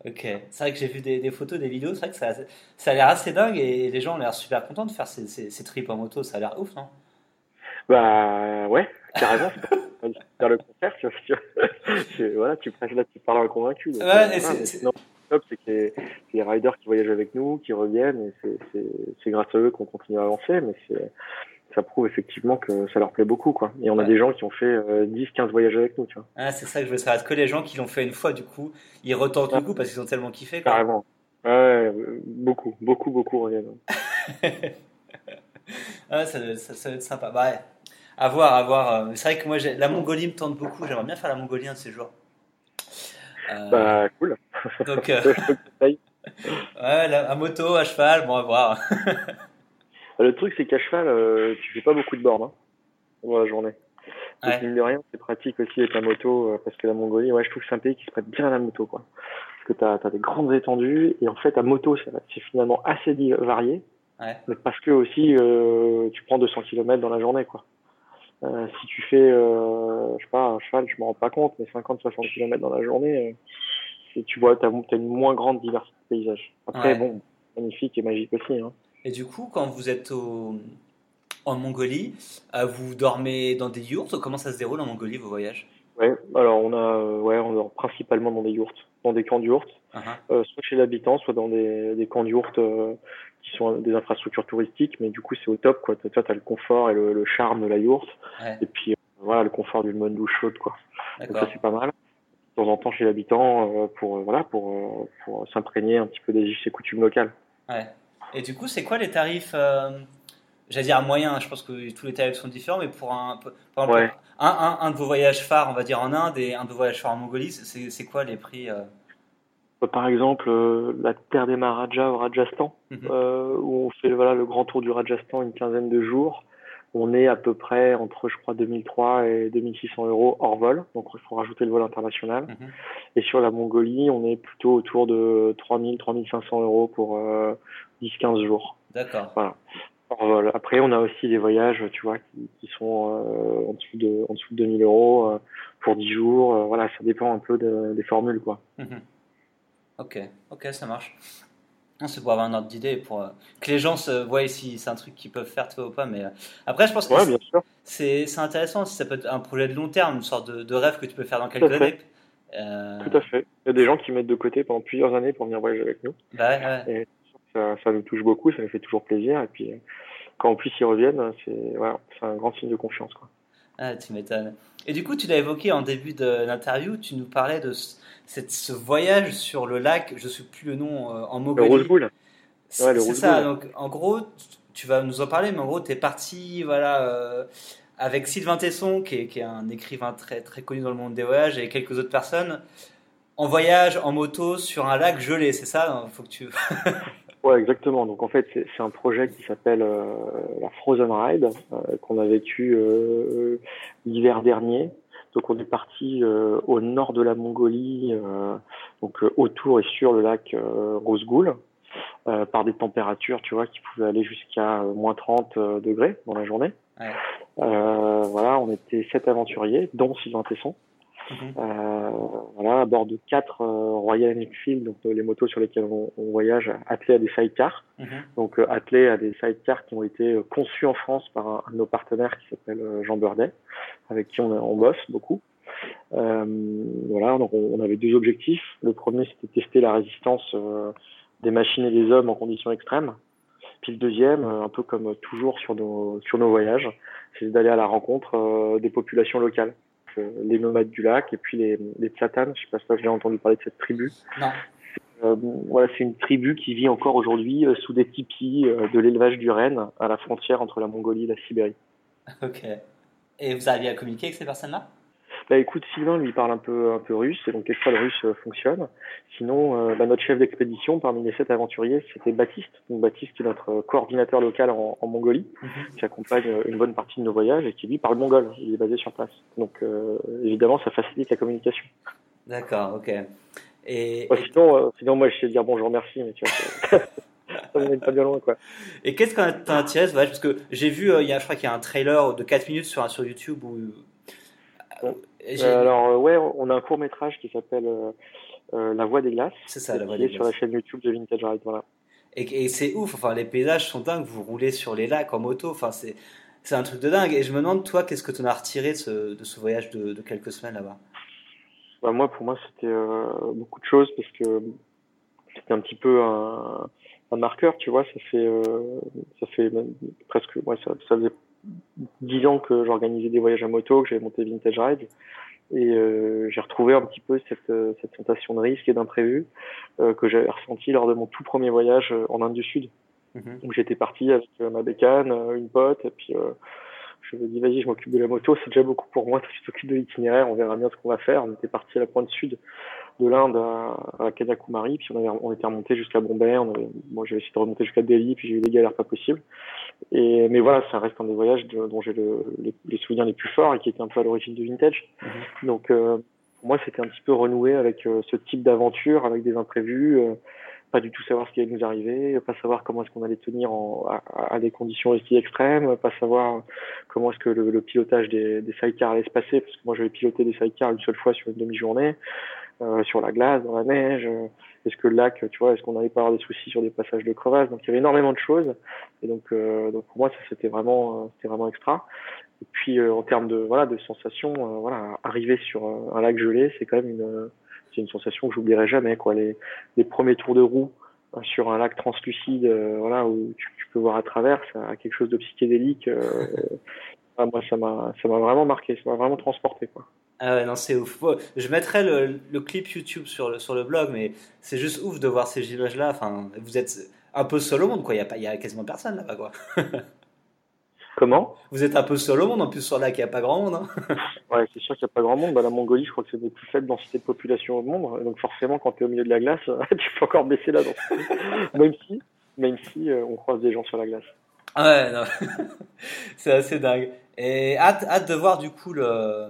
Ok, c'est vrai que j'ai vu des, photos, des vidéos, c'est vrai que ça, ça a l'air assez dingue et les gens ont l'air super contents de faire ces, ces, trips en moto, ça a l'air ouf, non? Bah ouais, carrément. faire le concert, tu, voilà, tu, là, tu parles à un convaincu. ouais, euh, c'est top, c'est que les, les, riders qui voyagent avec nous, qui reviennent, et c'est grâce à eux qu'on continue à avancer, mais ça prouve effectivement que ça leur plaît beaucoup, quoi. Et on a des gens qui ont fait 10, euh, 15 voyages avec nous, tu vois. Ah, c'est ça que je veux savoir. Que les gens qui l'ont fait une fois, du coup, ils retentent le coup parce qu'ils ont tellement kiffé, quoi? Carrément. Ouais, beaucoup, beaucoup, beaucoup reviennent. ah, ça, ça, va être sympa. Bah, ouais. À voir, à voir. Euh, c'est vrai que moi, la Mongolie me tente beaucoup. J'aimerais bien faire la Mongolie un de ces jours. Euh... Bah, cool. Donc, euh... ouais, à moto, à cheval, bon, à voir. Le truc, c'est qu'à cheval, euh, tu fais pas beaucoup de bornes hein, dans la journée. Donc, mine de rien, c'est pratique aussi avec la moto, parce que la Mongolie, ouais, je trouve que c'est un pays qui se prête bien à la moto, quoi. Parce que tu as, des grandes étendues, et en fait, à moto, c'est finalement assez varié. Ouais. Mais parce que aussi, tu prends 200 km dans la journée, quoi. Euh, si tu fais, euh, je sais pas, un cheval, je me rends pas compte, mais 50-60 km dans la journée, euh, tu vois, tu as, as, une moins grande diversité de paysages. Après, bon, magnifique et magique aussi. Hein. Et du coup, quand vous êtes en Mongolie, euh, vous dormez dans des yurts? Comment ça se déroule en Mongolie, vos voyages? Ouais, alors on a, ouais, on dort principalement dans des yurts, dans des camps de yurts, uh-huh. euh, soit chez l'habitant, soit dans des, des camps de yurts euh, qui sont des infrastructures touristiques, mais du coup c'est au top, quoi. Tu as le confort et le, charme de la yourte, et puis voilà, le confort d'une bonne douche chaude, quoi. Donc ça c'est pas mal. De temps en temps chez l'habitant pour voilà pour, pour s'imprégner un petit peu des et coutumes locales. Ouais. Et du coup, c'est quoi les tarifs euh, J'allais dire moyen, je pense que tous les tarifs sont différents, mais pour un, un, un, de vos voyages phares, on va dire en Inde, et un de vos voyages phares en Mongolie, c'est quoi les prix euh? Par exemple, euh, la terre des Maharajas au Rajasthan, mhm. où on fait voilà, le grand tour du Rajasthan une quinzaine de jours. On est à peu près entre, je crois, 2003 et 2600 euros hors vol. Donc, il faut rajouter le vol international. Mhm. Et sur la Mongolie, on est plutôt autour de 3000, 3500 euros pour 10-15 jours. D'accord. Voilà. Après, on a aussi des voyages, tu vois, qui, sont euh, en, dessous de, en dessous de 2000 euros euh, pour 10 jours. Euh, voilà, ça dépend un peu des formules, quoi. Mhm. Ok, ok, ça marche. C'est pour avoir un ordre d'idée, pour que les gens se voient si c'est un truc qu'ils peuvent faire, toi ou pas. Mais après, je pense que c'est intéressant si ça peut être un projet de long terme, une sorte de, rêve que tu peux faire dans quelques années. Tout à fait. Il y a des gens qui mettent de côté pendant plusieurs années pour venir voyager avec nous. Bah, ouais ça, ça, nous touche beaucoup, ça nous fait toujours plaisir. Et puis, quand en plus ils reviennent, c'est voilà, un grand signe de confiance. Quoi. Ah, tu m'étonnes. Et du coup, tu l'as évoqué en début de l'interview, tu nous parlais de cette, ce voyage sur le lac, je ne sais plus le nom, euh, en Mongolie. Le Rose Bowl. C'est ça, donc en gros, tu vas nous en parler, mais en gros, tu es parti voilà, euh, avec Sylvain Tesson, qui est, qui est, un écrivain très, très connu dans le monde des voyages, et quelques autres personnes, en voyage, en moto, sur un lac gelé, c'est ça faut que tu... Ouais, exactement. Donc en fait, c'est un projet qui s'appelle euh, la Frozen Ride euh, qu'on a vécu euh, l'hiver dernier. Donc on est parti au nord de la Mongolie, donc autour et sur le lac Rosgoul, par des températures, tu vois, qui pouvaient aller jusqu'à moins 30 degrés dans la journée. Ouais. voilà, on était sept aventuriers, dont Sylvain Tesson. Mhm. voilà, à bord de quatre Royal Enfield, donc les motos sur lesquelles on, voyage, attelées à des sidecars. Mhm. Donc attelées à des sidecars qui ont été conçus en France par un, de nos partenaires qui s'appelle Jean Burdet, avec qui on, on bosse beaucoup. Euh, voilà, donc on, avait deux objectifs. Le premier, c'était tester la résistance des machines et des hommes en conditions extrêmes. Puis le deuxième, un peu comme toujours sur nos, sur nos voyages, c'est d'aller à la rencontre des populations locales. Euh, les nomades du lac et puis les, les Tlatanes. Je sais pas si tu as entendu parler de cette tribu. Non. Euh, voilà, c'est une tribu qui vit encore aujourd'hui euh, sous des tipis de l'élevage du renne à la frontière entre la Mongolie et la Sibérie. Ok. Et vous arrivez à communiquer avec ces personnes-là? Bah écoute, Sylvain lui parle un peu un peu russe, et donc quelquefois le russe euh, fonctionne. Sinon, euh, bah, notre chef d'expédition parmi les sept aventuriers, c'était Baptiste. Donc Baptiste qui est notre coordinateur local en, en Mongolie, mhm. qui accompagne euh, une bonne partie de nos voyages et qui lui parle mongol. Il est basé sur place. Donc évidemment, ça facilite la communication. D'accord, ok. Et, sinon, sinon moi je sais dire bonjour, merci, mais tu vois. ça n'est pas bien loin quoi. Et qu'est-ce qu'on t'a attiré ce voyage Parce que j'ai vu, il y a, je crois qu'il y a un trailer de 4 minutes sur, sur YouTube où euh, alors euh, ouais, on a un court métrage qui s'appelle euh, La Voix des Glaces. C'est ça, La Voix des Glaces. Sur la chaîne YouTube de Vintage Ride, voilà. Et, c'est ouf, enfin les paysages sont dingues, vous roulez sur les lacs en moto, enfin c'est c'est un truc de dingue. Et je me demande toi, qu'est-ce que tu en as retiré de ce, de ce voyage de, de, quelques semaines là-bas? Bah, moi, pour moi, c'était beaucoup de choses parce que c'était un petit peu un, un, marqueur, tu vois. Ça fait ça fait presque, ouais, ça, ça faisait dix ans que j'organisais des voyages à moto, que j'avais monté Vintage Ride. Et euh, j'ai retrouvé un petit peu cette, euh, cette sensation de risque et d'imprévu euh, que j'avais ressenti lors de mon tout premier voyage en Inde du Sud. Mhm. Où j'étais parti avec ma bécane, une pote, et puis je me dis vas-y, je m'occupe de la moto, c'est déjà beaucoup pour moi, tu t'occupes de l'itinéraire, on verra bien ce qu'on va faire. On était parti à la pointe sud de l'Inde à, à Kanyakumari, puis on, avait, on était remonté jusqu'à Bombay. On avait, moi, j'ai essayé de remonter jusqu'à Delhi, puis j'ai eu des galères pas possibles. Et mais voilà, ça reste un des voyages dont j'ai le, les, souvenirs les plus forts et qui était un peu à l'origine de vintage. Mhm. Donc euh, pour moi, c'était un petit peu renoué avec euh, ce type d'aventure, avec des imprévus. Euh, pas du tout savoir ce qui allait nous arriver, pas savoir comment est-ce qu'on allait tenir en, à, à, des conditions aussi extrêmes, pas savoir comment est-ce que le, le, pilotage des, des sidecars allait se passer, parce que moi j'avais piloté des sidecars une seule fois sur une demi-journée, euh, sur la glace, dans la neige. Euh, est-ce que le lac, tu vois, est-ce qu'on n'allait pas avoir des soucis sur des passages de crevasse Donc il y avait énormément de choses. Et donc, euh, donc pour moi, ça c'était vraiment, c'était vraiment extra. Et puis en termes de voilà de sensations, voilà, arriver sur un lac gelé, c'est quand même une, c'est une sensation que j'oublierai jamais. Quoi, les, les premiers tours de roue sur un lac translucide, voilà, où tu, tu, peux voir à travers, ça a quelque chose de psychédélique. Ah, moi, ça m'a, ça m'a vraiment marqué, ça m'a vraiment transporté, quoi. Ah ouais, non, c'est ouf. Je mettrai le, le, clip YouTube sur le, sur le blog, mais c'est juste ouf de voir ces images-là. Enfin, vous êtes un peu seul au monde, quoi. Il y a, il quasiment personne là-bas, quoi. Comment? Vous êtes un peu seul au monde, en plus sur là qu'il n'y a pas grand monde. Hein ouais, c'est sûr qu'il n'y a pas grand monde. Bah, la Mongolie, je crois que c'est une des plus faibles densités de population au monde. Donc forcément, quand tu es au milieu de la glace, tu peux encore baisser la densité. même si, même si euh, on croise des gens sur la glace. Ouais, non. c'est assez dingue. Et hâte, hâte de voir du coup le.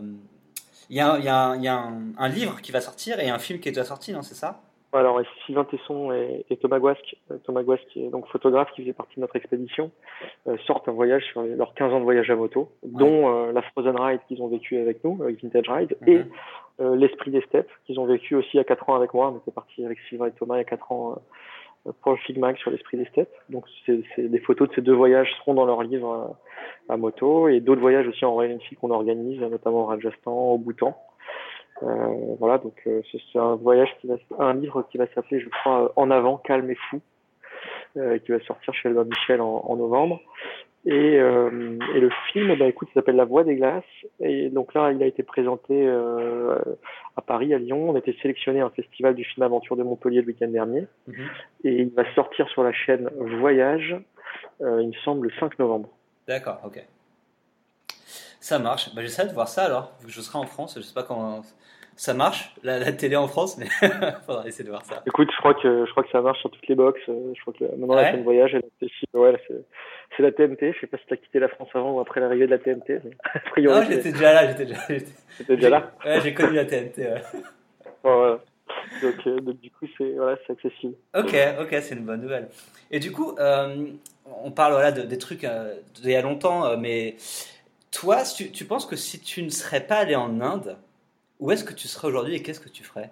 Il y a, il y a, il y a un, livre qui va sortir et un film qui est déjà sorti, non C'est ça? Alors, Sylvain Tesson et, Thomas Guasque, euh, Thomas Guasque qui est donc photographe qui faisait partie de notre expédition, euh, sortent un voyage sur leurs 15 ans de voyage à moto, dont euh, la Frozen Ride qu'ils ont vécu avec nous, avec Vintage Ride, et mhm. l'Esprit des Steppes qu'ils ont vécu aussi il y a 4 ans avec moi. On était parti avec Sylvain et Thomas il y a 4 ans pour le sur l'Esprit des Steppes. Donc, c'est, des photos de ces deux voyages seront dans leur livre à moto et d'autres voyages aussi en Enfield qu'on organise, notamment au Rajasthan, au Bhoutan. Euh, voilà, donc euh, c'est un voyage qui va, un livre qui va s'appeler, je crois, En avant, calme et fou, euh, qui va sortir chez Albin Michel en novembre. Et, euh, et, le film, bah, écoute, il s'appelle La Voix des Glaces. Et donc là, il a été présenté euh, à Paris, à Lyon. On a été sélectionné à un festival du film Aventure de Montpellier le week-end dernier. Mhm. Et il va sortir sur la chaîne Voyage, euh, il me semble, le 5 novembre. D'accord, ok. Ça marche. Bah, J'essaie de voir ça alors, vu que je serai en France. Je sais pas comment ça marche, la, télé en France, mais faudra essayer de voir ça. Écoute, je crois que je crois que ça marche sur toutes les box. Je crois que maintenant la chaîne voyage, ouais, c'est la TNT. Je sais pas si tu as quitté la France avant ou après l'arrivée de la TNT. Mais non, j'étais déjà là. J'étais déjà, j'étais déjà là. Ouais, j'ai connu la TNT. Ouais. voilà. Donc, euh, donc, du coup, c'est voilà, c'est accessible. Ok, ok, c'est une bonne nouvelle. Et du coup, euh, on parle voilà de, des trucs euh, d'il y a longtemps, euh, mais toi, tu, tu penses que si tu ne serais pas allé en Inde où est-ce que tu serais aujourd'hui et qu'est-ce que tu ferais?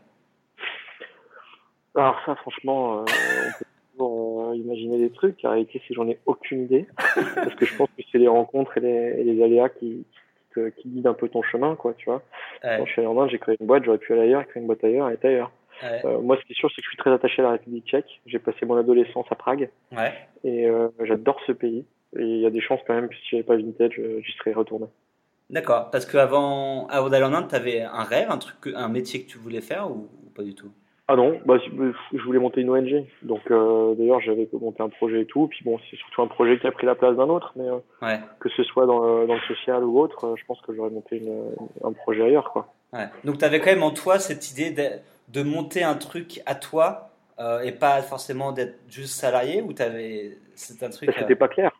Alors ça, franchement, euh, on peut toujours euh, imaginer des trucs. La réalité, c'est que j'en ai aucune idée. parce que je pense que c'est les rencontres et les, et les aléas qui, qui, te- qui guident un peu ton chemin, quoi, tu vois. Ouais, Quand je suis allé en Inde, j'ai créé une boîte, j'aurais pu aller ailleurs, créer une boîte ailleurs, et ailleurs. ouais, Euh, moi, ce qui est sûr, c'est que je suis très attaché à la République tchèque. J'ai passé mon adolescence à Prague. ouais. Et euh, j'adore ce pays. Et il y a des chances quand même que si j'avais pas Vintage, euh, j'y serais retourné. D'accord. Parce qu'avant avant d'aller en Inde, tu avais un rêve, un truc, un métier que tu voulais faire ou, ou pas du tout? Ah non, bah, euh, je voulais monter une ONG. Donc euh, d'ailleurs, j'avais monté un projet et tout. Puis bon, c'est surtout un projet qui a pris la place d'un autre. Mais euh, Ouais, que ce soit dans le, dans le social ou autre, euh, je pense que j'aurais monté une, un projet ailleurs, quoi. ouais. Donc tu avais quand même en toi cette idée de, de monter un truc à toi euh, et pas forcément d'être juste salarié ou t'avais c'est un truc. Ça, C'était pas clair.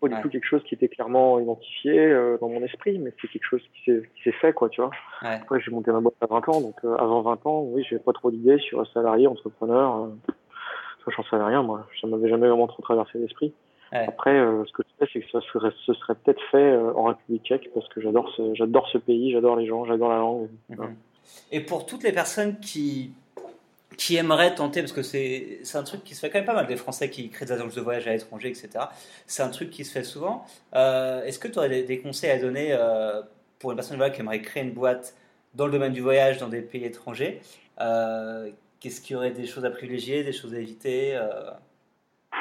Pas Ouais. du tout quelque chose qui était clairement identifié euh, dans mon esprit, mais c'est quelque chose qui s'est fait, quoi, tu vois. ouais. Après, j'ai monté ma boîte à 20 ans, donc euh, avant 20 ans, oui, j'avais pas trop d'idées sur salarié, entrepreneur. Euh, ça, j'en savais rien, moi. Ça m'avait jamais vraiment trop traversé l'esprit. Ouais. Après, euh, ce que je sais, c'est que ça serait, ce serait peut-être fait en République tchèque parce que j'adore ce, j'adore ce pays, j'adore les gens, j'adore la langue. Voilà. Mhm. Et pour toutes les personnes qui, qui aimeraient tenter, parce que c'est un truc qui se fait quand même pas mal, des Français qui créent des agences de voyage à l'étranger, etc. C'est un truc qui se fait souvent. Euh, Est-ce que tu aurais des, conseils à donner euh, pour une personne voilà, qui aimerait créer une boîte dans le domaine du voyage dans des pays étrangers Euh, Qu'est-ce qu'il y aurait des choses à privilégier, des choses à éviter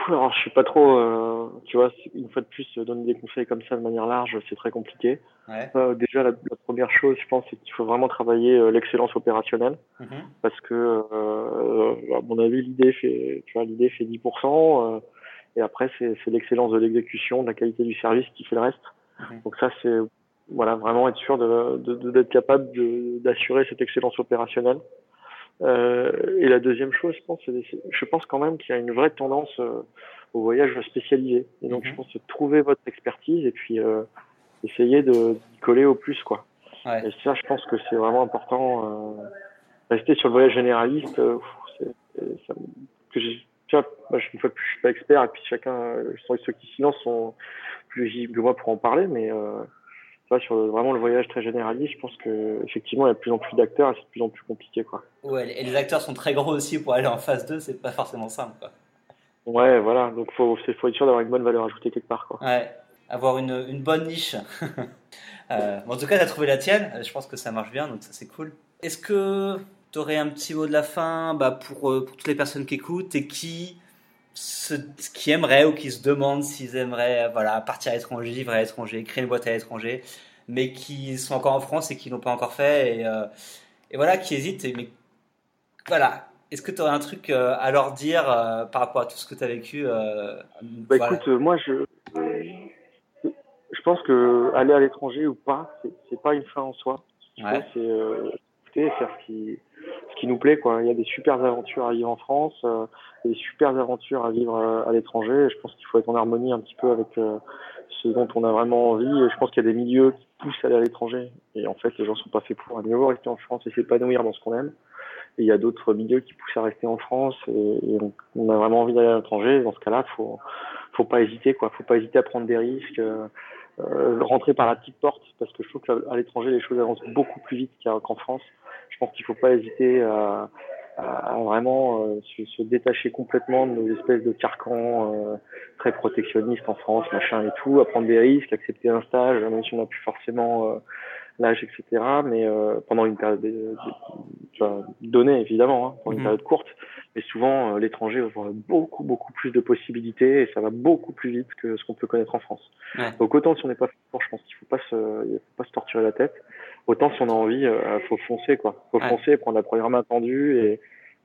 Alors, je suis pas trop, euh, tu vois, une fois de plus, donner des conseils comme ça de manière large, c'est très compliqué. Ouais. Euh, déjà, la, la première chose, je pense, c'est qu'il faut vraiment travailler euh, l'excellence opérationnelle. Mhm. parce que euh, à mon avis l'idée fait tu vois l'idée fait 10% euh, et après c'est l'excellence de l'exécution de la qualité du service qui fait le reste Mhm. donc ça c'est voilà vraiment être sûr de de- de- d'être capable de d'assurer cette excellence opérationnelle et la deuxième chose je pense je pense quand même qu'il y a une vraie tendance euh, au voyage spécialisé et donc Mhm. je pense que trouver votre expertise et puis euh, essayer de coller au plus quoi Ouais. et ça, je pense que c'est vraiment important. Euh, rester sur le voyage généraliste, euh, c'est, ça, que j'ai- tu vois, moi, je, une fois je suis pas expert, et puis chacun, euh, je sens que ceux qui s'y lancent sont plus légitimes que moi pour en parler, mais euh, sur le- vraiment le voyage très généraliste, je pense que effectivement, il y a de plus en plus d'acteurs, et c'est de plus en plus compliqué, quoi. Ouais, et les acteurs sont très gros aussi pour aller en phase 2, c'est pas forcément simple. Quoi. Ouais, voilà, donc faut, faut être sûr d'avoir une bonne valeur ajoutée quelque part, quoi. Ouais, avoir une, une bonne niche. Euh, bon, en tout cas, tu as trouvé la tienne. Je pense que ça marche bien, donc ça c'est cool. Est-ce que tu aurais un petit mot de la fin bah, pour, euh, pour toutes les personnes qui écoutent et qui, se, qui aimeraient ou qui se demandent s'ils aimeraient euh, voilà, partir à l'étranger, vivre à l'étranger, créer une boîte à l'étranger, mais qui sont encore en France et qui l'ont pas encore fait et, euh, et voilà, qui hésitent. et- Mais voilà, est-ce que tu aurais un truc euh, à leur dire euh, par rapport à tout ce que tu as vécu Bah voilà. écoute, moi je je pense que aller à l'étranger ou pas, c'est, pas une fin en soi. Ce Ouais. c'est écouter, faire ce qui ce qui nous plaît quoi. Il y a des super aventures à vivre en France, euh, des super aventures à vivre euh, à l'étranger. Je pense qu'il faut être en harmonie un petit peu avec euh, ce dont on a vraiment envie. Je pense qu'il y a des milieux qui poussent à aller à l'étranger. Et en fait, les gens sont pas faits pour. À nouveau rester en France et s'épanouir dans ce qu'on aime. Et il y a d'autres milieux qui poussent à rester en France et, et on a vraiment envie d'aller à l'étranger. Dans ce cas-là, faut faut pas hésiter quoi. Faut pas hésiter à prendre des risques, euh, rentrer par la petite porte parce que je trouve qu'à l'étranger les choses avancent beaucoup plus vite qu'en France. Je pense qu'il faut pas hésiter à, à- à vraiment euh, se, se détacher complètement de nos espèces de carcans euh, très protectionnistes en France, machin et tout, à prendre des risques, accepter un stage, même si on n'a plus forcément euh, l'âge, etc. Mais euh, pendant une période donnée, évidemment, hein, pendant une Mhm. période courte. Mais souvent, euh, l'étranger offre beaucoup, beaucoup plus de possibilités et ça va beaucoup plus vite que ce qu'on peut connaître en France. Ouais. Donc autant si on n'est pas pour, je pense qu'il faut pas se, il faut pas se torturer la tête. Autant si on a envie, euh, faut foncer quoi. Faut Ouais. foncer, prendre la première main tendue et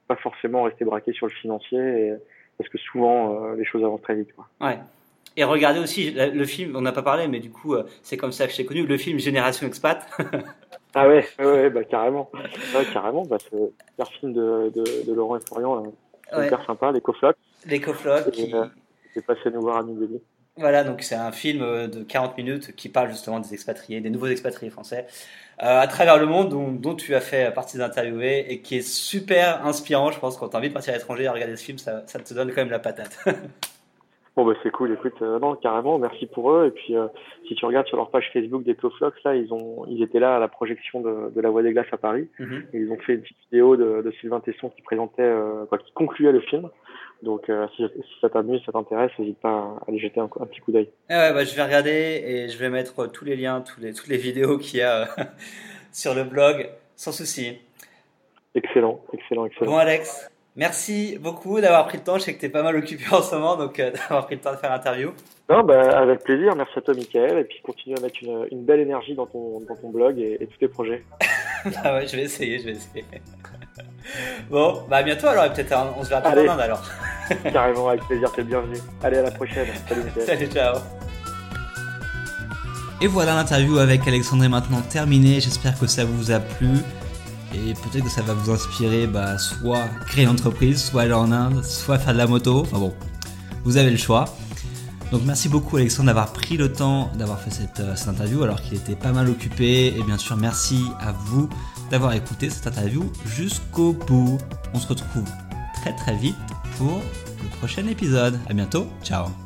pas forcément rester braqué sur le financier et- parce que souvent euh, les choses avancent très vite quoi. Ouais. Et regardez aussi le film, on n'a pas parlé, mais du coup, euh, c'est comme ça que je t'ai connu, le film Génération Expat. Ah ouais, ouais, bah carrément. Ouais, carrément, bah c'est le super film de, de, de Laurent et Florian. C'est Ouais. hyper sympa, les coflocs. Les coflocs. Qui... euh, C'est passé nous voir à New Delhi. Voilà, donc c'est un film euh, de 40 minutes qui parle justement des expatriés, des nouveaux expatriés français, euh, à travers le monde, dont, dont tu as fait partie d'interviewer et qui est super inspirant. Je pense quand tu as envie de partir à l'étranger et regarder ce film, ça, ça te donne quand même la patate. Bon bah c'est cool, écoute, euh, non carrément, merci pour eux. Et puis euh, si tu regardes sur leur page Facebook des Cloflox, là ils ont, ils étaient là à la projection de, de la Voix des Glaces à Paris. Mhm. Et ils ont fait une petite vidéo de, de Sylvain Tesson qui présentait, euh, quoi, qui concluait le film. Donc si, si ça t'amuse, ça t'intéresse, n'hésite pas à aller jeter un, un petit coup d'œil. Ah ouais, bah, je vais regarder et je vais mettre tous les liens, tous les, toutes les vidéos qu'il y a sur le blog, sans souci. Excellent, excellent, excellent. Bon Alex, merci beaucoup d'avoir pris le temps. Je sais que tu es pas mal occupé en ce moment, donc euh, d'avoir pris le temps de faire l'interview. Non, bah, avec plaisir. Merci à toi, Michael. Et puis, continue à mettre une, une belle énergie dans ton, dans ton blog et, et tous tes projets. bah ouais, je vais essayer, je vais essayer. bon, bah à bientôt alors, et peut-être on on se verra peut-être en Inde alors. Carrément, avec plaisir. T'es le bienvenu. Allez, à la prochaine. Salut, Michael. Salut, ciao. Et voilà, l'interview avec Alexandre est maintenant terminée. J'espère que ça vous a plu. Et peut-être que ça va vous inspirer, bah, soit créer une entreprise, soit aller en Inde, soit faire de la moto. Enfin bon, vous avez le choix. Donc merci beaucoup Alexandre d'avoir pris le temps d'avoir fait cette, euh, cette interview alors qu'il était pas mal occupé. Et bien sûr merci à vous d'avoir écouté cette interview jusqu'au bout. On se retrouve très très vite pour le prochain épisode. À bientôt, ciao